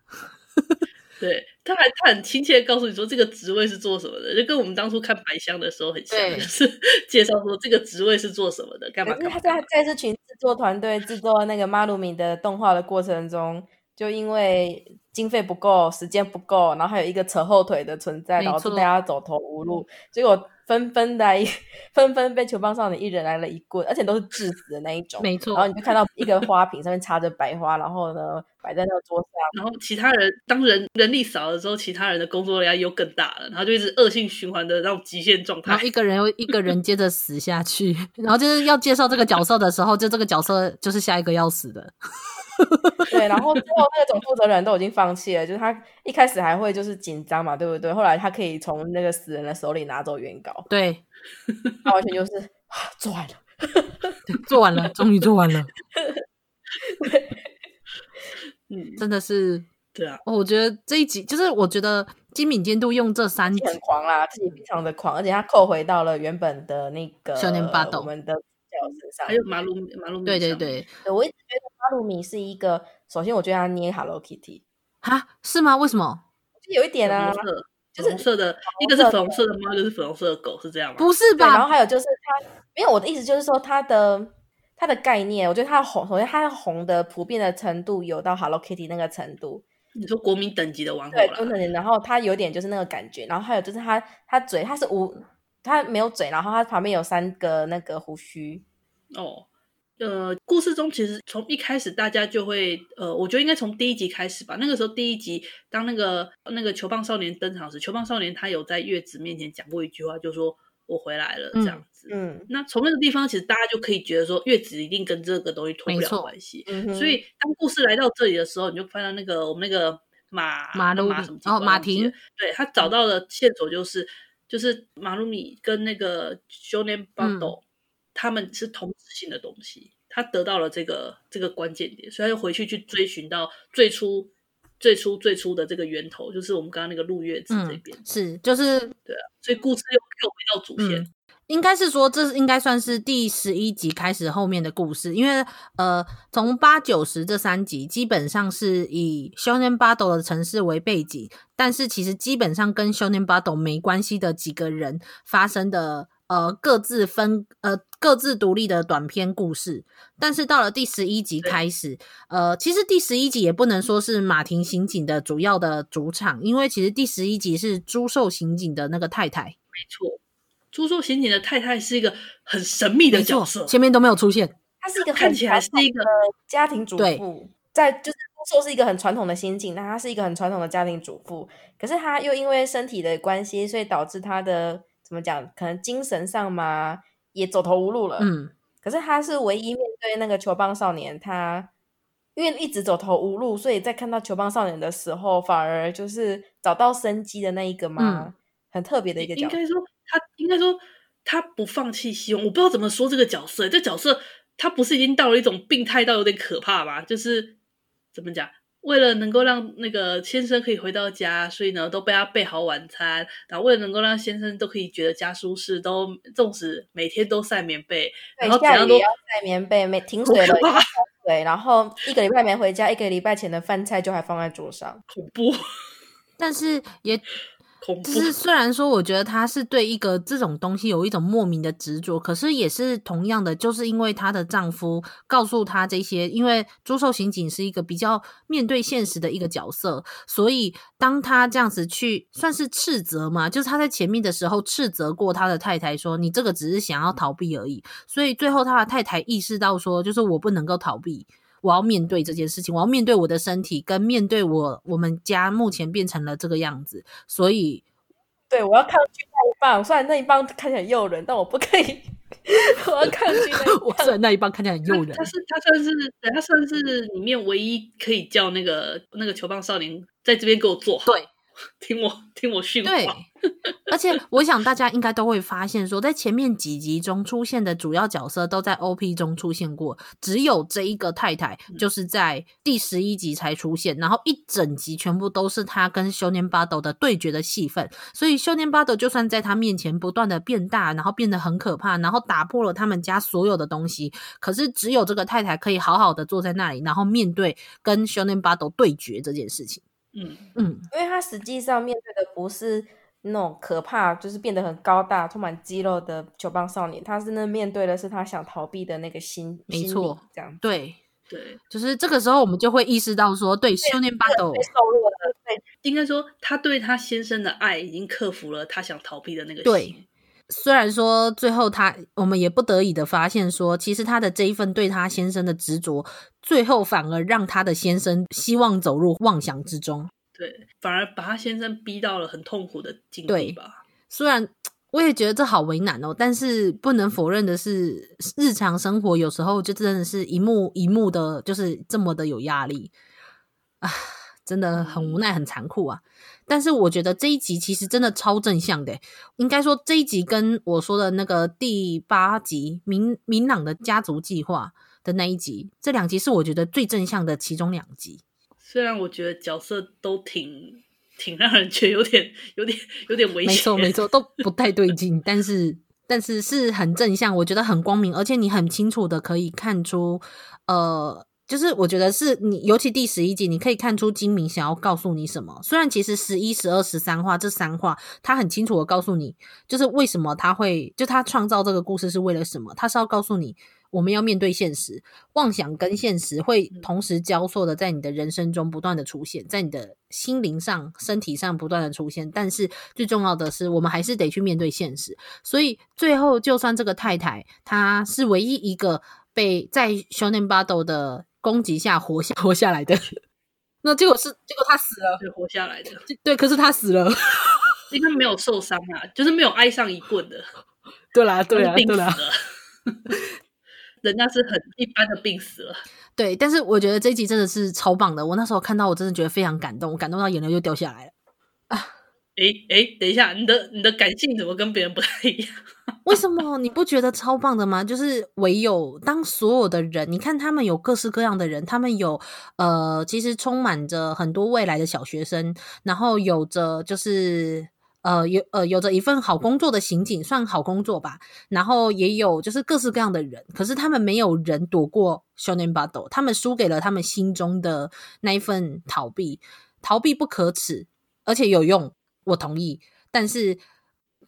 对，他还他很亲切的告诉你说，这个职位是做什么的，就跟我们当初看白箱的时候很像，就是 *laughs* 介绍说这个职位是做什么的，干嘛干嘛。
他在在这群制作团队制作那个马鲁米的动画的过程中，就因为。经费不够，时间不够，然后还有一个扯后腿的存在，导致大家走投无路。结果纷纷来，*laughs* 纷纷被球棒少年一人来了一棍，而且都是致死的那一种。
没错。
然后你就看到一个花瓶上面插着白花，然后呢摆在那个桌上。
然后其他人当人人力少了之后，其他人的工作量又更大了，然后就一直恶性循环的那种极限状态。
然后一个人又一个人接着死下去，*laughs* 然后就是要介绍这个角色的时候，就这个角色就是下一个要死的。*laughs*
对，然后最后那个总负责人都已经放弃了，就是他一开始还会就是紧张嘛，对不对？后来他可以从那个死人的手里拿走原稿，
对，
他完全就是做完了，
做完了，终于做完了。
对，*laughs*
嗯，
真的是，
对啊，
我觉得这一集就是我觉得金敏监督用这三集
很狂啦，自己非常的狂，而且他扣回到了原本的那个
少年霸斗
我们的角身上，
还有马路马路
对对对，
我一直觉得。马路米是一个，首先我觉得他捏 Hello Kitty，
哈，是吗？为什么？
就有一点啊，
就是红色的，一个是粉红色的猫，一个是粉红色的狗，是这样吗？
不是吧？
然后还有就是它，没有我的意思就是说，它的它的概念，我觉得它的红，首先它的红的普遍的程度有到 Hello Kitty 那个程度。
你说国民等级的玩偶
对，国民等级，然后它有点就是那个感觉，然后还有就是它它嘴它是无，它没有嘴，然后它旁边有三个那个胡须
哦。呃，故事中其实从一开始大家就会，呃，我觉得应该从第一集开始吧。那个时候第一集，当那个那个球棒少年登场时，球棒少年他有在月子面前讲过一句话，就说我回来了这样子。
嗯，嗯，
那从那个地方，其实大家就可以觉得说，月子一定跟这个东西脱不了关系。
嗯、
所以当故事来到这里的时候，你就看到那个我们那个马
马路
马什么
哦马婷，
对，他找到的线索就是就是马路米跟那个少年霸斗。嗯他们是同质性的东西，他得到了这个这个关键点，所以他就回去去追寻到最初、最初、最初的这个源头，就是我们刚刚那个陆月子这边、
嗯，是就是
对啊，所以故事又又回到主线。
嗯应该是说，这应该算是第十一集开始后面的故事，因为呃，从八九十这三集基本上是以少年巴斗的城市为背景，但是其实基本上跟少年巴斗没关系的几个人发生的呃各自分呃各自独立的短篇故事，但是到了第十一集开始，呃，其实第十一集也不能说是马庭刑警的主要的主场，因为其实第十一集是朱寿刑警的那个太太，
没错。朱寿刑警的太太是一个很神秘的角色，
前面都没有出现。
她是一个看起来是一个家庭主妇，在就是朱寿是一个很传统的刑警，那她是一个很传统的家庭主妇。可是她又因为身体的关系，所以导致她的怎么讲，可能精神上嘛也走投无路了。嗯，可是他是唯一面对那个球棒少年，他因为一直走投无路，所以在看到球棒少年的时候，反而就是找到生机的那一个嘛，嗯、很特别的一个角色。应该说。
他应该说，他不放弃希望。我不知道怎么说这个角色，这角色他不是已经到了一种病态到有点可怕吗？就是怎么讲，为了能够让那个先生可以回到家，所以呢都被他备好晚餐，然后为了能够让先生都可以觉得家舒适，都纵使每天都晒棉被，然后怎样都
要晒棉被，没停水了，对，*laughs* 然后一个礼拜没回家，一个礼拜前的饭菜就还放在桌上，*laughs*
恐怖，
但是也。就是虽然说，我觉得她是对一个这种东西有一种莫名的执着，可是也是同样的，就是因为她的丈夫告诉她这些，因为朱寿刑警是一个比较面对现实的一个角色，所以当他这样子去算是斥责嘛，就是他在前面的时候斥责过他的太太说：“你这个只是想要逃避而已。”所以最后他的太太意识到说：“就是我不能够逃避。”我要面对这件事情，我要面对我的身体，跟面对我我们家目前变成了这个样子，所以，
对，我要抗拒那一棒。虽然那一棒看起来很诱人，但我不可以，*laughs* 我要抗拒那一棒。
虽然那一棒看起来很诱人，
他是他算是他算是里面唯一可以叫那个那个球棒少年在这边给我做好。
对。
听我听我训话，
对，*laughs* 而且我想大家应该都会发现，说在前面几集中出现的主要角色都在 OP 中出现过，只有这一个太太就是在第十一集才出现，然后一整集全部都是他跟修年巴斗的对决的戏份，所以修年巴斗就算在他面前不断的变大，然后变得很可怕，然后打破了他们家所有的东西，可是只有这个太太可以好好的坐在那里，然后面对跟修年巴斗对决这件事情。
嗯
嗯，
因为他实际上面对的不是那种可怕，就是变得很高大、充满肌肉的球棒少年，他真的面对的是他想逃避的那个心。
没错，
这样
对
对，
就是这个时候我们就会意识到说，对，少年巴斗
受弱的，对，
应该说他对他先生的爱已经克服了他想逃避的那个心。
对。虽然说最后他，我们也不得已的发现说，其实他的这一份对他先生的执着，最后反而让他的先生希望走入妄想之中。
对，反而把他先生逼到了很痛苦的境地吧。
虽然我也觉得这好为难哦，但是不能否认的是，日常生活有时候就真的是一幕一幕的，就是这么的有压力啊，真的很无奈，很残酷啊。但是我觉得这一集其实真的超正向的，应该说这一集跟我说的那个第八集明明朗的家族计划的那一集，这两集是我觉得最正向的其中两集。
虽然我觉得角色都挺挺让人觉得有点有点有点危险，
没错没错，都不太对劲，但是但是是很正向，我觉得很光明，而且你很清楚的可以看出，呃。就是我觉得是你，尤其第十一集，你可以看出金明想要告诉你什么。虽然其实十一、十二、十三话这三话，他很清楚的告诉你，就是为什么他会，就他创造这个故事是为了什么？他是要告诉你，我们要面对现实，妄想跟现实会同时交错的在你的人生中不断的出现，在你的心灵上、身体上不断的出现。但是最重要的是，我们还是得去面对现实。所以最后，就算这个太太她是唯一一个被在少年巴斗的。攻击下活下活下来的，那结果是结果他死了，
对，活下来的，
对，可是他死了，*laughs*
应该没有受伤啊，就是没有挨上一棍的，
对啦，对啦，对啦，*laughs*
人家是很一般的病死了，
对，但是我觉得这一集真的是超棒的，我那时候看到我真的觉得非常感动，我感动到眼泪就掉下来了。啊。
哎哎，等一下，你的你的感性怎么跟别人不太一样？
为什么你不觉得超棒的吗？就是唯有当所有的人，你看他们有各式各样的人，他们有呃，其实充满着很多未来的小学生，然后有着就是呃有呃有着一份好工作的刑警，算好工作吧。然后也有就是各式各样的人，可是他们没有人躲过 Shonen Battle，他们输给了他们心中的那一份逃避。逃避不可耻，而且有用，我同意。但是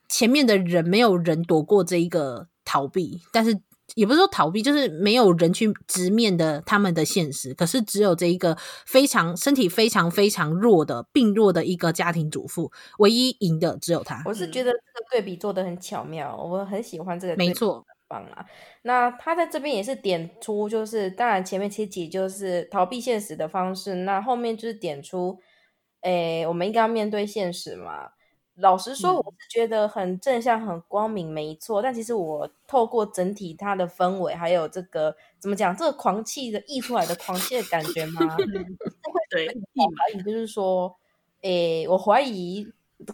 前面的人没有人躲过这一个逃避，但是。也不是说逃避，就是没有人去直面的他们的现实。可是只有这一个非常身体非常非常弱的病弱的一个家庭主妇，唯一赢的只有他。
我是觉得这个对比做的很巧妙，我很喜欢这个。
没错，
棒啊！那他在这边也是点出，就是当然前面其实就是逃避现实的方式，那后面就是点出，诶，我们应该要面对现实嘛。老实说，我是觉得很正向、很光明，没错。嗯、但其实我透过整体它的氛围，还有这个怎么讲，这个狂气的溢出来的狂气的感觉吗？*laughs*
对，
怀疑就是说，诶，我怀疑，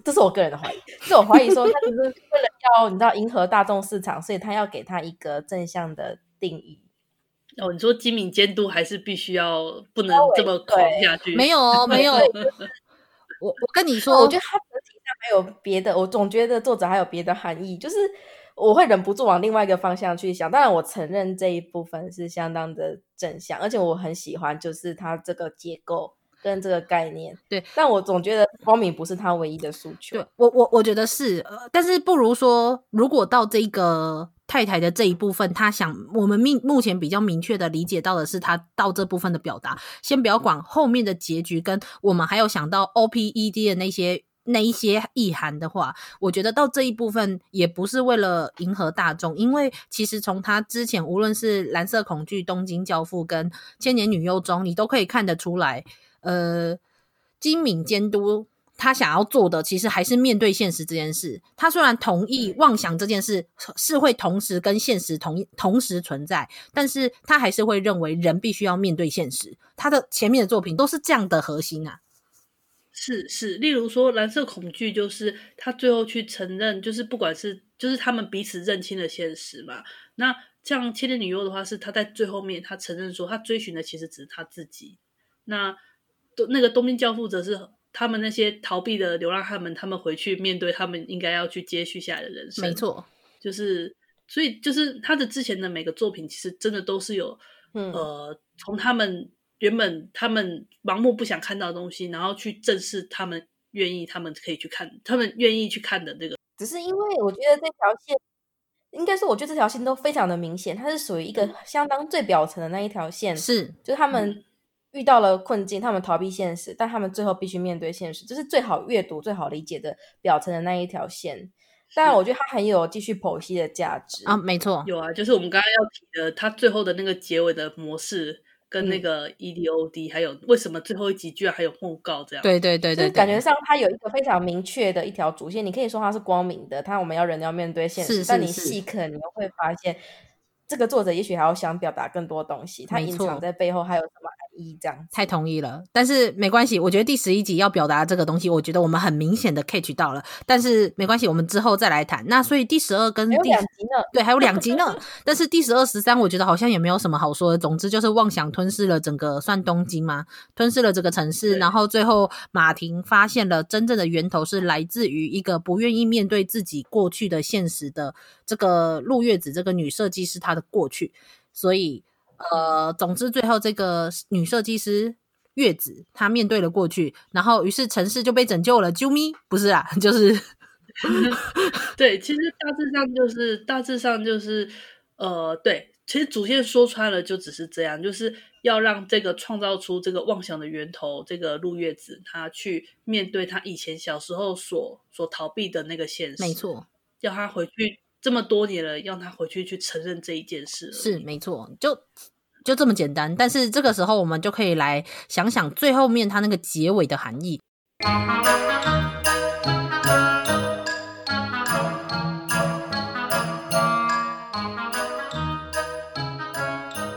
这是我个人的怀疑，是我怀疑说，他只是为了要你知道迎合大众市场，所以他要给他一个正向的定义。
哦，你说精明监督还是必须要不能这么狂下去？
没有哦，没有。我我跟你说，
我觉得他还有别的，我总觉得作者还有别的含义，就是我会忍不住往另外一个方向去想。当然，我承认这一部分是相当的正向，而且我很喜欢，就是它这个结构跟这个概念。
对，
但我总觉得光明不是他唯一的诉求。
对，我我我觉得是，呃，但是不如说，如果到这个。太太的这一部分，他想我们目目前比较明确的理解到的是，他到这部分的表达。先不要管后面的结局，跟我们还有想到 OPED 的那些那一些意涵的话，我觉得到这一部分也不是为了迎合大众，因为其实从他之前无论是蓝色恐惧、东京教父跟千年女优中，你都可以看得出来，呃，金敏监督。他想要做的，其实还是面对现实这件事。他虽然同意妄想这件事是会同时跟现实同同时存在，但是他还是会认为人必须要面对现实。他的前面的作品都是这样的核心啊。
是是，例如说蓝色恐惧，就是他最后去承认，就是不管是就是他们彼此认清了现实嘛。那像千年女优的话，是他在最后面他承认说，他追寻的其实只是他自己。那那个东京教父则是。他们那些逃避的流浪汉们，他们回去面对他们应该要去接续下来的人生。
没错，
就是所以就是他的之前的每个作品，其实真的都是有，嗯、呃，从他们原本他们盲目不想看到的东西，然后去正视他们愿意，他们可以去看，他们愿意去看的那个。
只是因为我觉得这条线，应该是我觉得这条线都非常的明显，它是属于一个相当最表层的那一条线，
是，
就是他们。嗯遇到了困境，他们逃避现实，但他们最后必须面对现实，这是最好阅读、最好理解的表层的那一条线。但我觉得它很有继续剖析的价值
啊，没错，
有啊，就是我们刚刚要提的，它最后的那个结尾的模式，跟那个 EDOD，、嗯、还有为什么最后一集居然还有訃告这样？
对对对对，
感觉上它有一个非常明确的一条主线，你可以说它是光明的，它我们要人要面对现实，是是是，但你细看，你又会发现这个作者也许还要想表达更多东西，他隐藏在背后还有什么？含义这样
太同意了，但是没关系。我觉得第十一集要表达这个东西，我觉得我们很明显的 catch 到了。但是没关系，我们之后再来谈。那所以第十二跟第
两集呢，
对，还有两集呢。但是第十二、十三，我觉得好像也没有什么好说的。总之就是妄想吞噬了整个算东京吗，吞噬了这个城市。然后最后马婷发现了真正的源头是来自于一个不愿意面对自己过去的现实的这个陆月子这个女设计师她的过去，所以。呃，总之，最后这个女设计师月子，她面对了过去，然后于是城市就被拯救了。啾咪，不是啊，*laughs* 就是 *laughs*
对，其实大致上就是大致上就是呃，对，其实主线说穿了就只是这样，就是要让这个创造出这个妄想的源头，这个鹿月子，她去面对她以前小时候所所逃避的那个现实，
没错，
要她回去。这么多年了，让他回去去承认这一件事，
是没错，就就这么简单。但是这个时候，我们就可以来想想最后面他那个结尾的含义。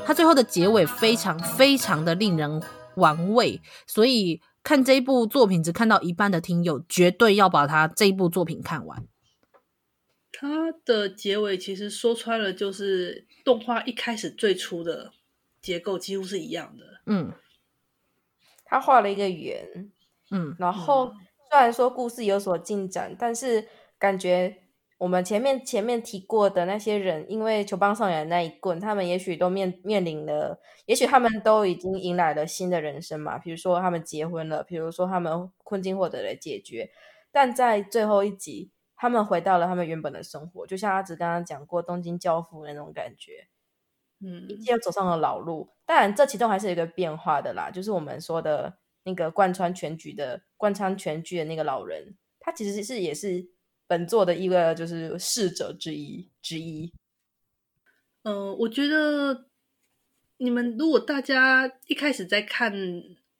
他最后的结尾非常非常的令人玩味，所以看这一部作品只看到一半的听友，绝对要把他这一部作品看完。
它的结尾其实说穿了，就是动画一开始最初的结构几乎是一样的。
嗯，
他画了一个圆，
嗯，
然后虽虽然说故事有所进展，但是感觉我们前面前面提过的那些人，因为球棒上演的那一棍，他们也许都面面临了，也许他们都已经迎来了新的人生嘛。比如说他们结婚了，比如说他们困境获得了解决，但在最后一集，他们回到了他们原本的生活，就像阿紫刚刚讲过东京教父那种感觉。嗯，一切走上了老路。当然，这其中还是有一个变化的啦，就是我们说的那个贯穿全局的贯穿全剧的那个老人，他其实是也是本作的一个就是逝者之一之一。
嗯、呃，我觉得你们如果大家一开始在看。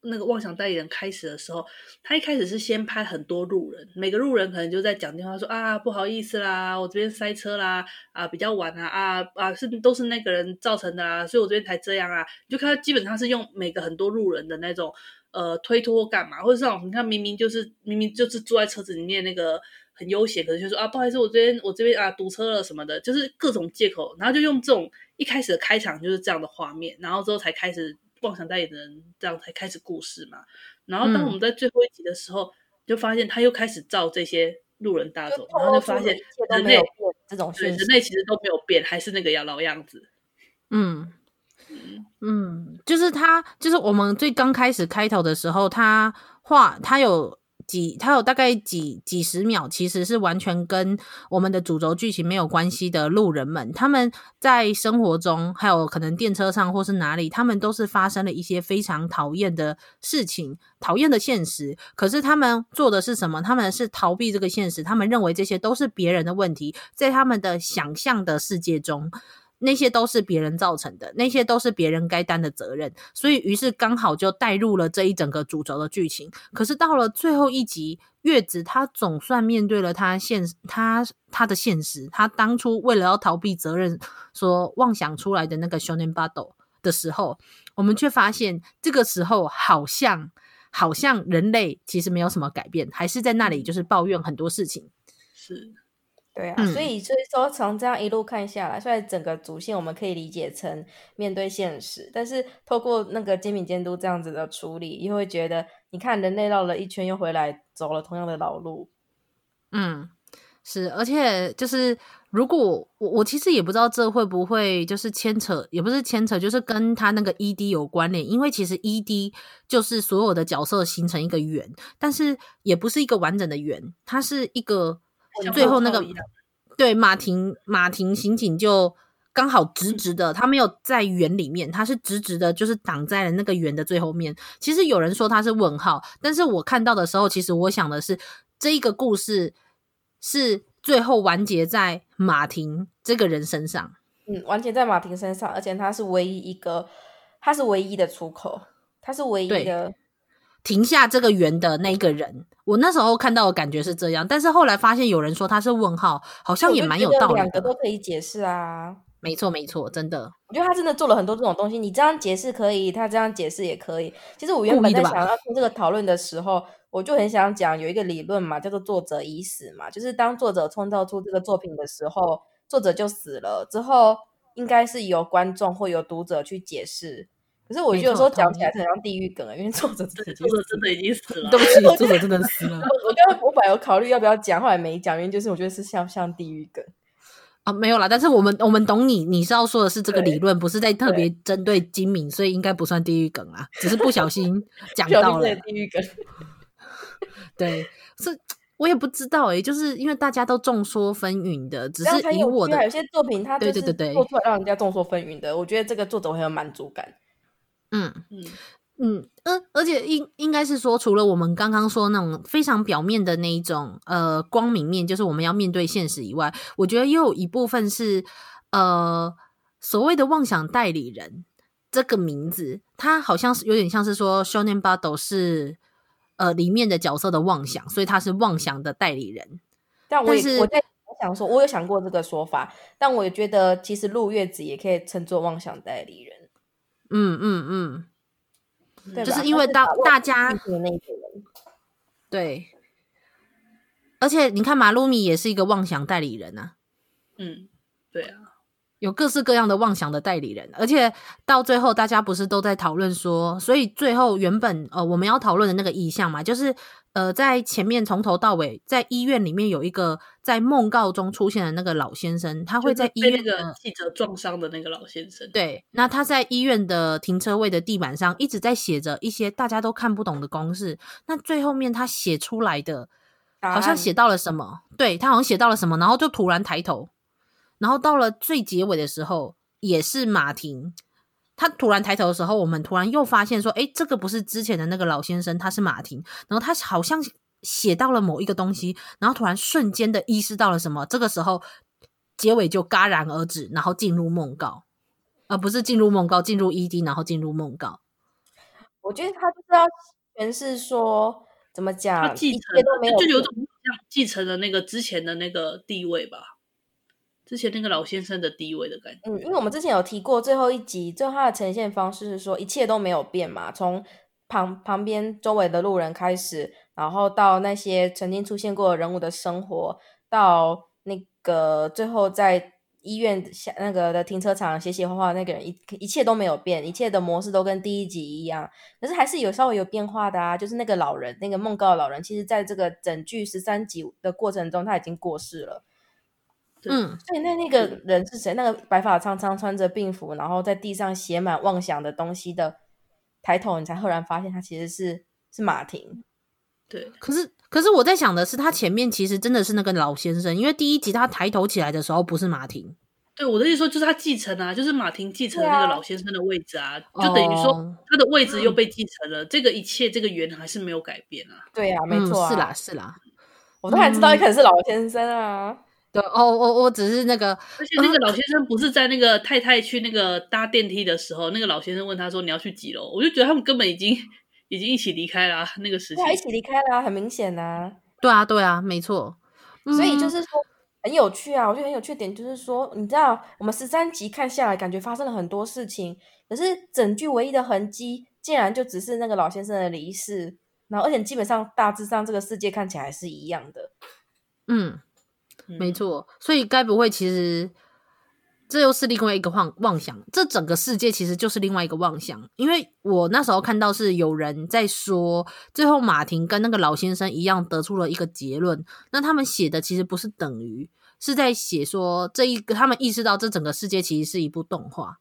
那个妄想代理人开始的时候，他一开始是先拍很多路人，每个路人可能就在讲电话说啊，不好意思啦，我这边塞车啦，啊比较晚啊，啊啊是都是那个人造成的啊，所以我这边才这样啊。就看他基本上是用每个很多路人的那种呃推脱干嘛，或者是你看明明就是明明就是坐在车子里面那个很悠闲，可是就说啊不好意思，我这边我这边啊堵车了什么的，就是各种借口，然后就用这种一开始的开场就是这样的画面，然后之后才开始。妄想代理人这样才开始故事嘛，然后当我们在最后一集的时候，嗯、就发现他又开始照这些路人大走，然后就发现人类
这种
对人类其实都没有变，还是那个样老样子。
嗯嗯，就是他，就是我们最刚开始开头的时候，他画他有。几，它有大概几几十秒，其实是完全跟我们的主轴剧情没有关系的路人们，他们在生活中，还有可能电车上或是哪里，他们都是发生了一些非常讨厌的事情，讨厌的现实。可是他们做的是什么？他们是逃避这个现实，他们认为这些都是别人的问题，在他们的想象的世界中。那些都是别人造成的，那些都是别人该担的责任，所以于是刚好就带入了这一整个主轴的剧情。可是到了最后一集，月子她总算面对了她现她她的现实，她当初为了要逃避责任所妄想出来的那个 Shonen Battle 的时候，我们却发现这个时候好像好像人类其实没有什么改变，还是在那里就是抱怨很多事情，
是。
对啊，所以所以说从这样一路看下来，虽然整个主线我们可以理解成面对现实，但是透过那个监品监督这样子的处理，又会觉得你看人类绕了一圈又回来，走了同样的老路。
嗯，是，而且就是如果我我其实也不知道这会不会就是牵扯，也不是牵扯，就是跟他那个 ED 有关联，因为其实 ED 就是所有的角色形成一个圆，但是也不是一个完整的圆，它是一个。最后那个对马婷马婷刑警就刚好直直的，他没有在圆里面，他是直直的，就是挡在了那个圆的最后面。其实有人说他是问号，但是我看到的时候，其实我想的是这一个故事是最后完结在马婷这个人身上。
嗯，完结在马婷身上，而且他是唯一一个，他是唯一的出口，他是唯一的。
停下这个圆的那个人，我那时候看到的感觉是这样，但是后来发现有人说他是问号，好像也蛮有道理的。
两个都可以解释啊，
没错没错，真的，
我觉得他真的做了很多这种东西。你这样解释可以，他这样解释也可以。其实我原本在想要听这个讨论的时候，我就很想讲有一个理论嘛，叫做作者已死嘛，就是当作者创造出这个作品的时候，作者就死了之后，应该是由观众或由读者去解释。可是我觉得有时候讲起来很像地狱梗啊，因为作者作者
真的已经死了。*laughs*
对不起，*laughs* 作者真的死了。*laughs*
我刚刚我本来有考虑要不要讲，后来没讲，因为就是我觉得是像像地狱梗
啊，没有啦。但是我们我们懂你，你是要说的是这个理论，不是在特别针对精明，所以应该不算地狱梗啊，只是不小心讲到了
地狱梗。
对，是我也不知道哎、欸，就是因为大家都众说纷纭的，只是以我的
有些作品，它对对对对做出来让人家众说纷纭的，我觉得这个作者很有满足感。
嗯嗯嗯，而而且应应该是说，除了我们刚刚说那种非常表面的那一种呃光明面，就是我们要面对现实以外，我觉得又有一部分是呃所谓的妄想代理人这个名字，它好像是有点像是说 Shonen Battle 是呃里面的角色的妄想，所以他是妄想的代理人。
但我也是我在我想说，我有想过这个说法，但我也觉得其实陆月子也可以称作妄想代理人。
嗯嗯嗯，就是因为当大家对，而且你看马路米也是一个妄想代理人啊。
嗯，对啊，
有各式各样的妄想的代理人，而且到最后大家不是都在讨论说，所以最后原本呃我们要讨论的那个意向嘛，就是呃，在前面从头到尾，在医院里面有一个在梦告中出现的那个老先生，他会在医院
的记者撞伤的那个老先生。
对，那他在医院的停车位的地板上一直在写着一些大家都看不懂的公式。那最后面他写出来的，好像写到了什么？对，他好像写到了什么，然后就突然抬头，然后到了最结尾的时候，也是马婷。他突然抬头的时候，我们突然又发现说：“哎，这个不是之前的那个老先生，他是马婷。”然后他好像写到了某一个东西，然后突然瞬间的意识到了什么。这个时候结尾就戛然而止，然后进入梦告，而不是进入梦告，进入 ED，然后进入梦告。
我觉得他就是要诠释说，怎么讲，
他继承就有种像继承了那个之前的那个地位吧。之前那个老先生的地位的感觉，
嗯，因为我们之前有提过最后一集，最后他的呈现方式是说一切都没有变嘛，从旁旁边周围的路人开始，然后到那些曾经出现过人物的生活，到那个最后在医院下那个的停车场写写画画那个人，一一切都没有变，一切的模式都跟第一集一样，可是还是有稍微有变化的啊，就是那个老人，那个梦告老人，其实在这个整剧十三集的过程中，他已经过世了。嗯，所以那那个人是谁？那个白发苍苍、穿着病服，然后在地上写满妄想的东西的，抬头你才赫然发现他其实是是马婷。
对，
可是可是我在想的是，他前面其实真的是那个老先生，因为第一集他抬头起来的时候不是马婷。
对，我的意思说就是他继承啊，就是马婷继承了那个老先生的位置啊，啊就等于说他的位置又被继承了，哦、这个一切这个缘还是没有改变啊。
对啊，没错、啊
嗯，是啦是啦，
我都还知道一可能是老先生啊。嗯
对哦，我我只是那个，
而且那个老 *laughs* 先生不是在那个太太去那个搭电梯的时候，那个老先生问他说，你要去几楼？我就觉得他们根本已经已经一起离开了、啊、那个时间，
一起离开了、啊，很明显呐、啊。
对啊，对啊，没错。
所以就是说很有趣啊，我觉得很有趣点就是说，你知道我们十三集看下来，感觉发生了很多事情，可是整剧唯一的痕迹，竟然就只是那个老先生的离世，然后而且基本上大致上这个世界看起来是一样的。
嗯。没错，所以该不会其实这又是另外一个妄妄想？这整个世界其实就是另外一个妄想。因为我那时候看到是有人在说，最后马婷跟那个老先生一样得出了一个结论。那他们写的其实不是等于，是在写说这一个他们意识到这整个世界其实是一部动画。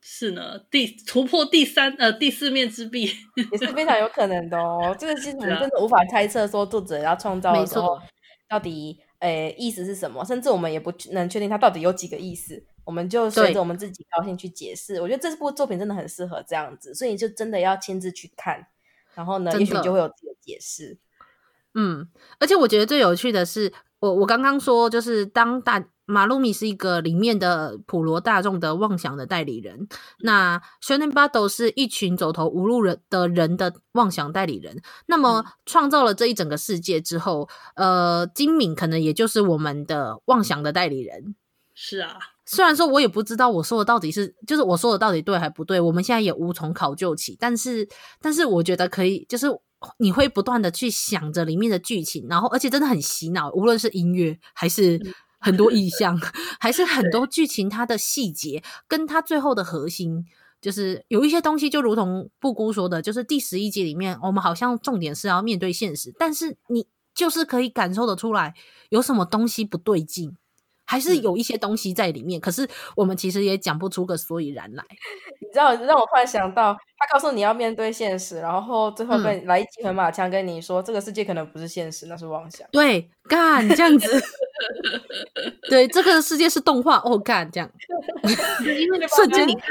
是呢，第突破第三呃第四面之壁
也是非常有可能的哦。这个其实我们 *laughs* 真的无法猜测说作者要创造的时候到底。诶，意思是什么？甚至我们也不能确定它到底有几个意思。我们就随着我们自己高兴去解释。我觉得这部作品真的很适合这样子，所以你就真的要亲自去看，然后呢，也许就会有自己的解释。
嗯，而且我觉得最有趣的是，我我刚刚说，就是当大。马路米是一个里面的普罗大众的妄想的代理人，那 Shonen Battle 是一群走投无路人的人的妄想代理人。那么创造了这一整个世界之后，呃，金敏可能也就是我们的妄想的代理人。
是啊，
虽然说我也不知道我说的到底是，就是我说的到底对还不对，我们现在也无从考究起。但是，但是我觉得可以，就是你会不断的去想着里面的剧情，然后而且真的很洗脑，无论是音乐还是。嗯很多意象，还是很多剧情，它的细节跟它最后的核心，就是有一些东西，就如同布姑说的，就是第十一集里面，我们好像重点是要面对现实，但是你就是可以感受得出来，有什么东西不对劲，还是有一些东西在里面，可是我们其实也讲不出个所以然来。*laughs*
你知道，让我突然想到，他告诉你要面对现实，然后最后被来一记回马枪跟你说，这个世界可能不是现实，那是妄想。
对，干这样子。*laughs* 对，这个世界是动画哦，干这样，*laughs*
因为瞬间你看，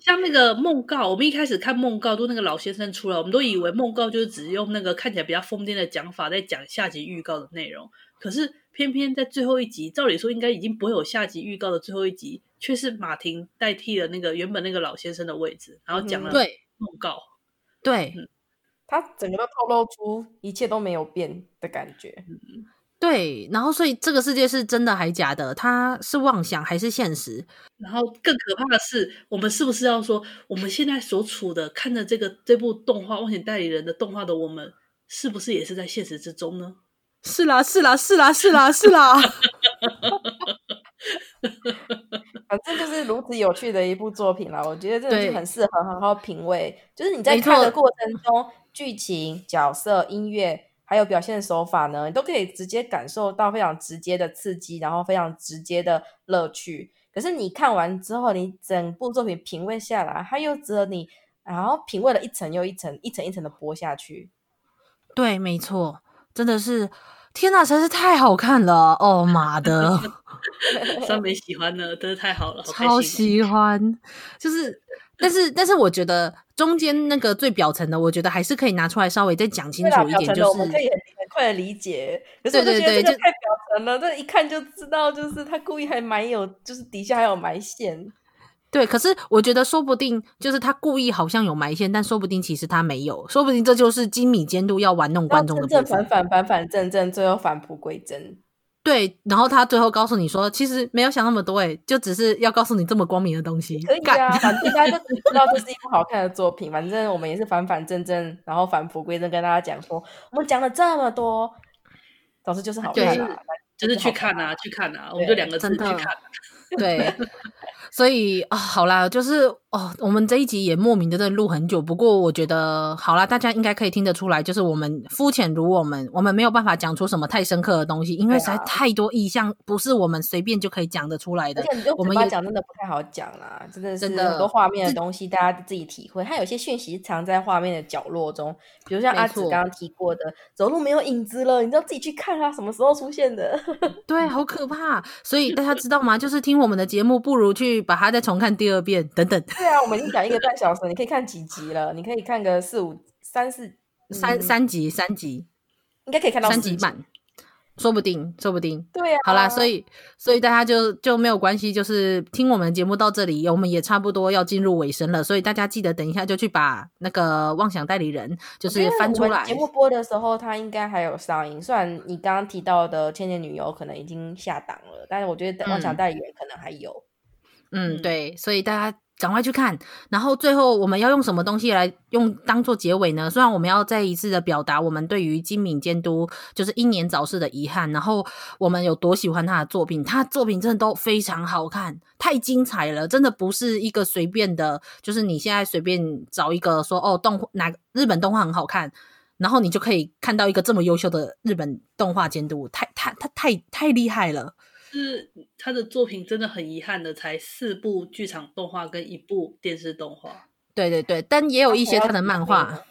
像那个梦告，我们一开始看梦告，都那个老先生出来，我们都以为梦告就是只用那个看起来比较疯癫的讲法在讲下集预告的内容，可是偏偏在最后一集，照理说应该已经不会有下集预告的最后一集，却是马婷代替了那个原本那个老先生的位置，然后讲了梦告，
对，
嗯、他整个都透露出一切都没有变的感觉。嗯
对，然后所以这个世界是真的还假的？它是妄想还是现实？
然后更可怕的是，我们是不是要说，我们现在所处的看着这个这部动画《冒险代理人》的动画的我们，是不是也是在现实之中呢？
是啦，是啦，是啦，是啦，是啦。*laughs*
反正就是如此有趣的一部作品啦。我觉得真的是很适合好好品味。就是你在看的过程中，剧情、角色、音乐，还有表现手法呢，你都可以直接感受到非常直接的刺激，然后非常直接的乐趣。可是你看完之后，你整部作品品味下来，它又值得你，然后品味了一层又一层，一层一层的剥下去。
对，没错，真的是。天呐，实在是太好看了！哦妈的，*laughs*
酸梅喜欢的，真的太好了，好
超喜欢。就是，但是，但是，我觉得中间那个最表层的，我觉得还是可以拿出来稍微再讲清楚一点，就是我
们可以很很快的理解。可是我觉得这个太表层了，这一看就知道，就是他故意还埋有，就是底下还有埋线。
对，可是我觉得说不定就是他故意好像有埋线，但说不定其实他没有，说不定这就是金米监督要玩弄观众的部分。
正正反反反反正正，最后返璞归真。
对，然后他最后告诉你说，其实没有想那么多，哎，就只是要告诉你这么光明的东西。
可以啊，反正大家就知道这是一部好看的作品。反正我们也是反反正正，然后返璞归真，跟大家讲说，我们讲了这么多，总之就是好看啊，
就是去看啊，去看啊，我们就两个字去看。
对。*laughs* 所以啊、哦，好啦，就是哦，我们这一集也莫名的在录很久。不过我觉得好啦，大家应该可以听得出来，就是我们肤浅如我们，我们没有办法讲出什么太深刻的东西，因为实在太多意象不是我们随便就可以讲得出来的。我们
讲真的不太好讲啦，真的是很多画面的东西，大家自己体会。它有些讯息藏在画面的角落中，比如像阿紫刚刚提过的，走路没有影子了，你知道自己去看它什么时候出现的。*laughs*
对，好可怕。所以大家知道吗？就是听我们的节目，不如去。把它再重看第二遍，等等。
对啊，我们已经讲一个半小时，你可以看几集了？你可以看个四五三四
三三集，三集
应该可以看到
三集半，说不定，说不定。
对啊，
好啦，所以所以大家就就没有关系，就是听我们的节目到这里，我们也差不多要进入尾声了，所以大家记得等一下就去把那个妄想代理人就是翻出来。
节目播的时候，它应该还有上映，虽然你刚刚提到的《千年女优》可能已经下档了，但是我觉得妄想代理人可能还有。嗯
嗯，对，所以大家赶快去看。然后最后我们要用什么东西来用当做结尾呢？虽然我们要再一次的表达我们对于金敏监督就是英年早逝的遗憾，然后我们有多喜欢他的作品，他的作品真的都非常好看，太精彩了，真的不是一个随便的，就是你现在随便找一个说哦，动哪日本动画很好看，然后你就可以看到一个这么优秀的日本动画监督，太太他太太，太厉害了。
是他的作品真的很遗憾的，才四部剧场动画跟一部电视动画。
对对对，但也有一些他的漫画。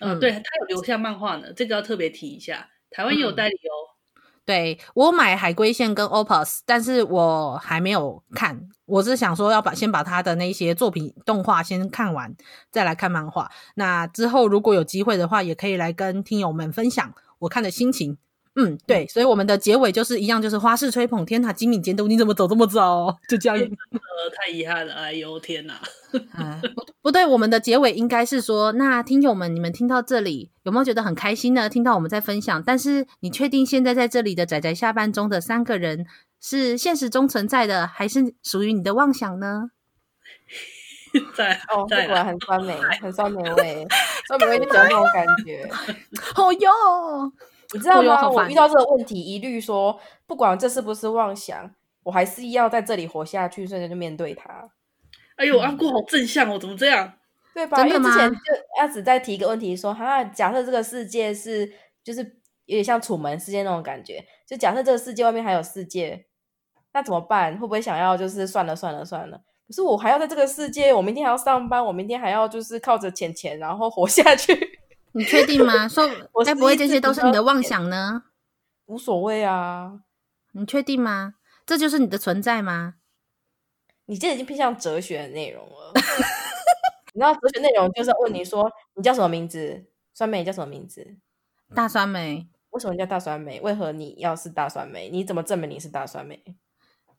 嗯，嗯对他有留下漫画呢，这个要特别提一下。台湾也有代理哦。
嗯、对我买海龟线跟 Opus，但是我还没有看。我是想说要把先把他的那些作品动画先看完，再来看漫画。那之后如果有机会的话，也可以来跟听友们分享我看的心情。嗯，对，所以我们的结尾就是一样，就是花式吹捧。天哪，金敏监督你怎么走这么早？就这样，
呃，太遗憾了，哎呦天哪！
啊，不不对，我们的结尾应该是说，那听友们，你们听到这里有没有觉得很开心呢？听到我们在分享，但是你确定现在在这里的仔仔下班中的三个人是现实中存在的，还是属于你的妄想呢？*laughs*
在
哦，这果然很酸梅，很酸梅味，*laughs* 酸梅味就喜欢那种感觉。*laughs*
好哟。
你知道吗？我遇到这个问题，一律说不管这是不是妄想，我还是要在这里活下去，所以就面对它。
哎呦，阿顾好正向哦，怎么这样？
对吧？因为之前就阿紫在提一个问题说，哈，假设这个世界是就是有点像楚门世界那种感觉，就假设这个世界外面还有世界，那怎么办？会不会想要就是算了算了算了？可是我还要在这个世界，我明天还要上班，我明天还要就是靠着钱钱然后活下去。
你确定吗？*laughs* 说该不会这些都是你的妄想呢？
无所谓啊。
你确定吗？这就是你的存在吗？
你这已经偏向哲学的内容了。*laughs* 你知道哲学内容就是问你说，你叫什么名字？酸梅，你叫什么名字？
大酸梅。
为什么叫大酸梅？为何你要是大酸梅？你怎么证明你是大酸梅？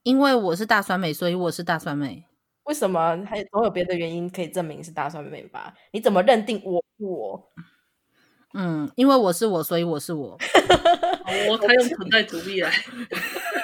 因为我是大酸梅，所以我是大酸梅。
为什么？还总有别的原因可以证明是大酸梅吧？你怎么认定我是我？
嗯，因为我是我，所以我是我。*laughs*
我他用存在主义来，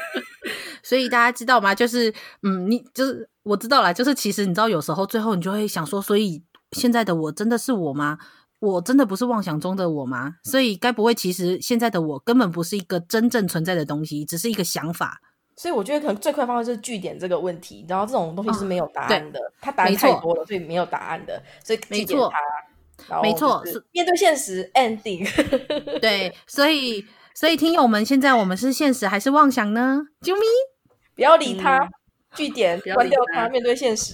*laughs*
所以大家知道吗？就是，嗯，你就是我知道啦。就是其实你知道，有时候最后你就会想说，所以现在的我真的是我吗？我真的不是妄想中的我吗？所以该不会其实现在的我根本不是一个真正存在的东西，只是一个想法？
所以我觉得可能最快方式就是据点这个问题，然后这种东西是没有答案的，它答案太多了，所以没有答案的，所以句点它，没错，是面对现实 ending。*laughs*
对，所以所以听友们，现在我们是现实还是妄想呢？啾咪，
不要理他。据点，关掉他，面对现实。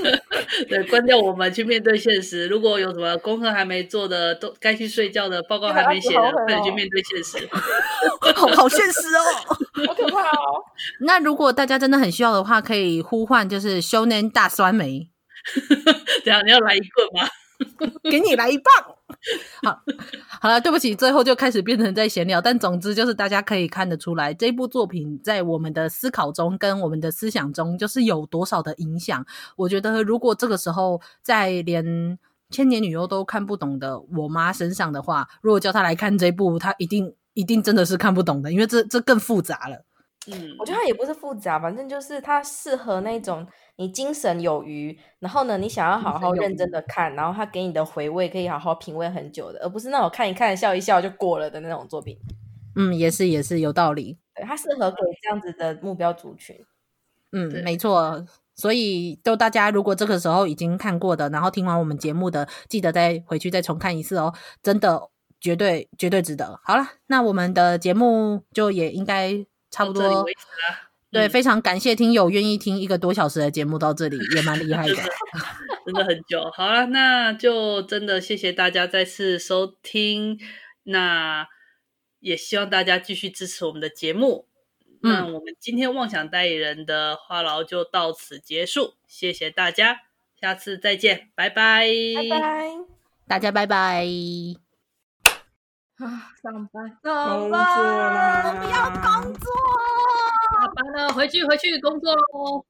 *laughs*
对，关掉我们去面对现实。如果有什么功课还没做的，都该去睡觉的，报告还没写的，快点去面对现实。*laughs*
好好现实哦，
好可怕哦。
那如果大家真的很需要的话，可以呼唤，就是修炼大酸梅。
等下你要来一个吗？*laughs*
给你来一棒，*laughs* 好，好了，对不起，最后就开始变成在闲聊，但总之就是大家可以看得出来，这部作品在我们的思考中跟我们的思想中，就是有多少的影响。我觉得如果这个时候在连千年女优都看不懂的我妈身上的话，如果叫她来看这部，她一定一定真的是看不懂的，因为这这更复杂了。
嗯，我觉得它也不是复杂，反正就是它适合那种。你精神有余，然后呢，你想要好好认真的看，然后他给你的回味可以好好品味很久的，而不是那种看一看笑一笑就过了的那种作品。
嗯，也是也是有道理。
对，它适合给这样子的目标族群。
嗯，没错。所以，就大家如果这个时候已经看过的，然后听完我们节目的，记得再回去再重看一次哦，真的绝对绝对值得。好了，那我们的节目就也应该差不多。对，非常感谢听友愿意听一个多小时的节目到这里，*laughs* 也蛮厉害的，
真的很久。好了，那就真的谢谢大家再次收听，那也希望大家继续支持我们的节目。嗯，那我们今天妄想代理人的话痨就到此结束，谢谢大家，下次再见，拜拜，
拜拜，
大家拜拜。
啊，上班，
上班，我不要工作。
完了，回去回去工作喽。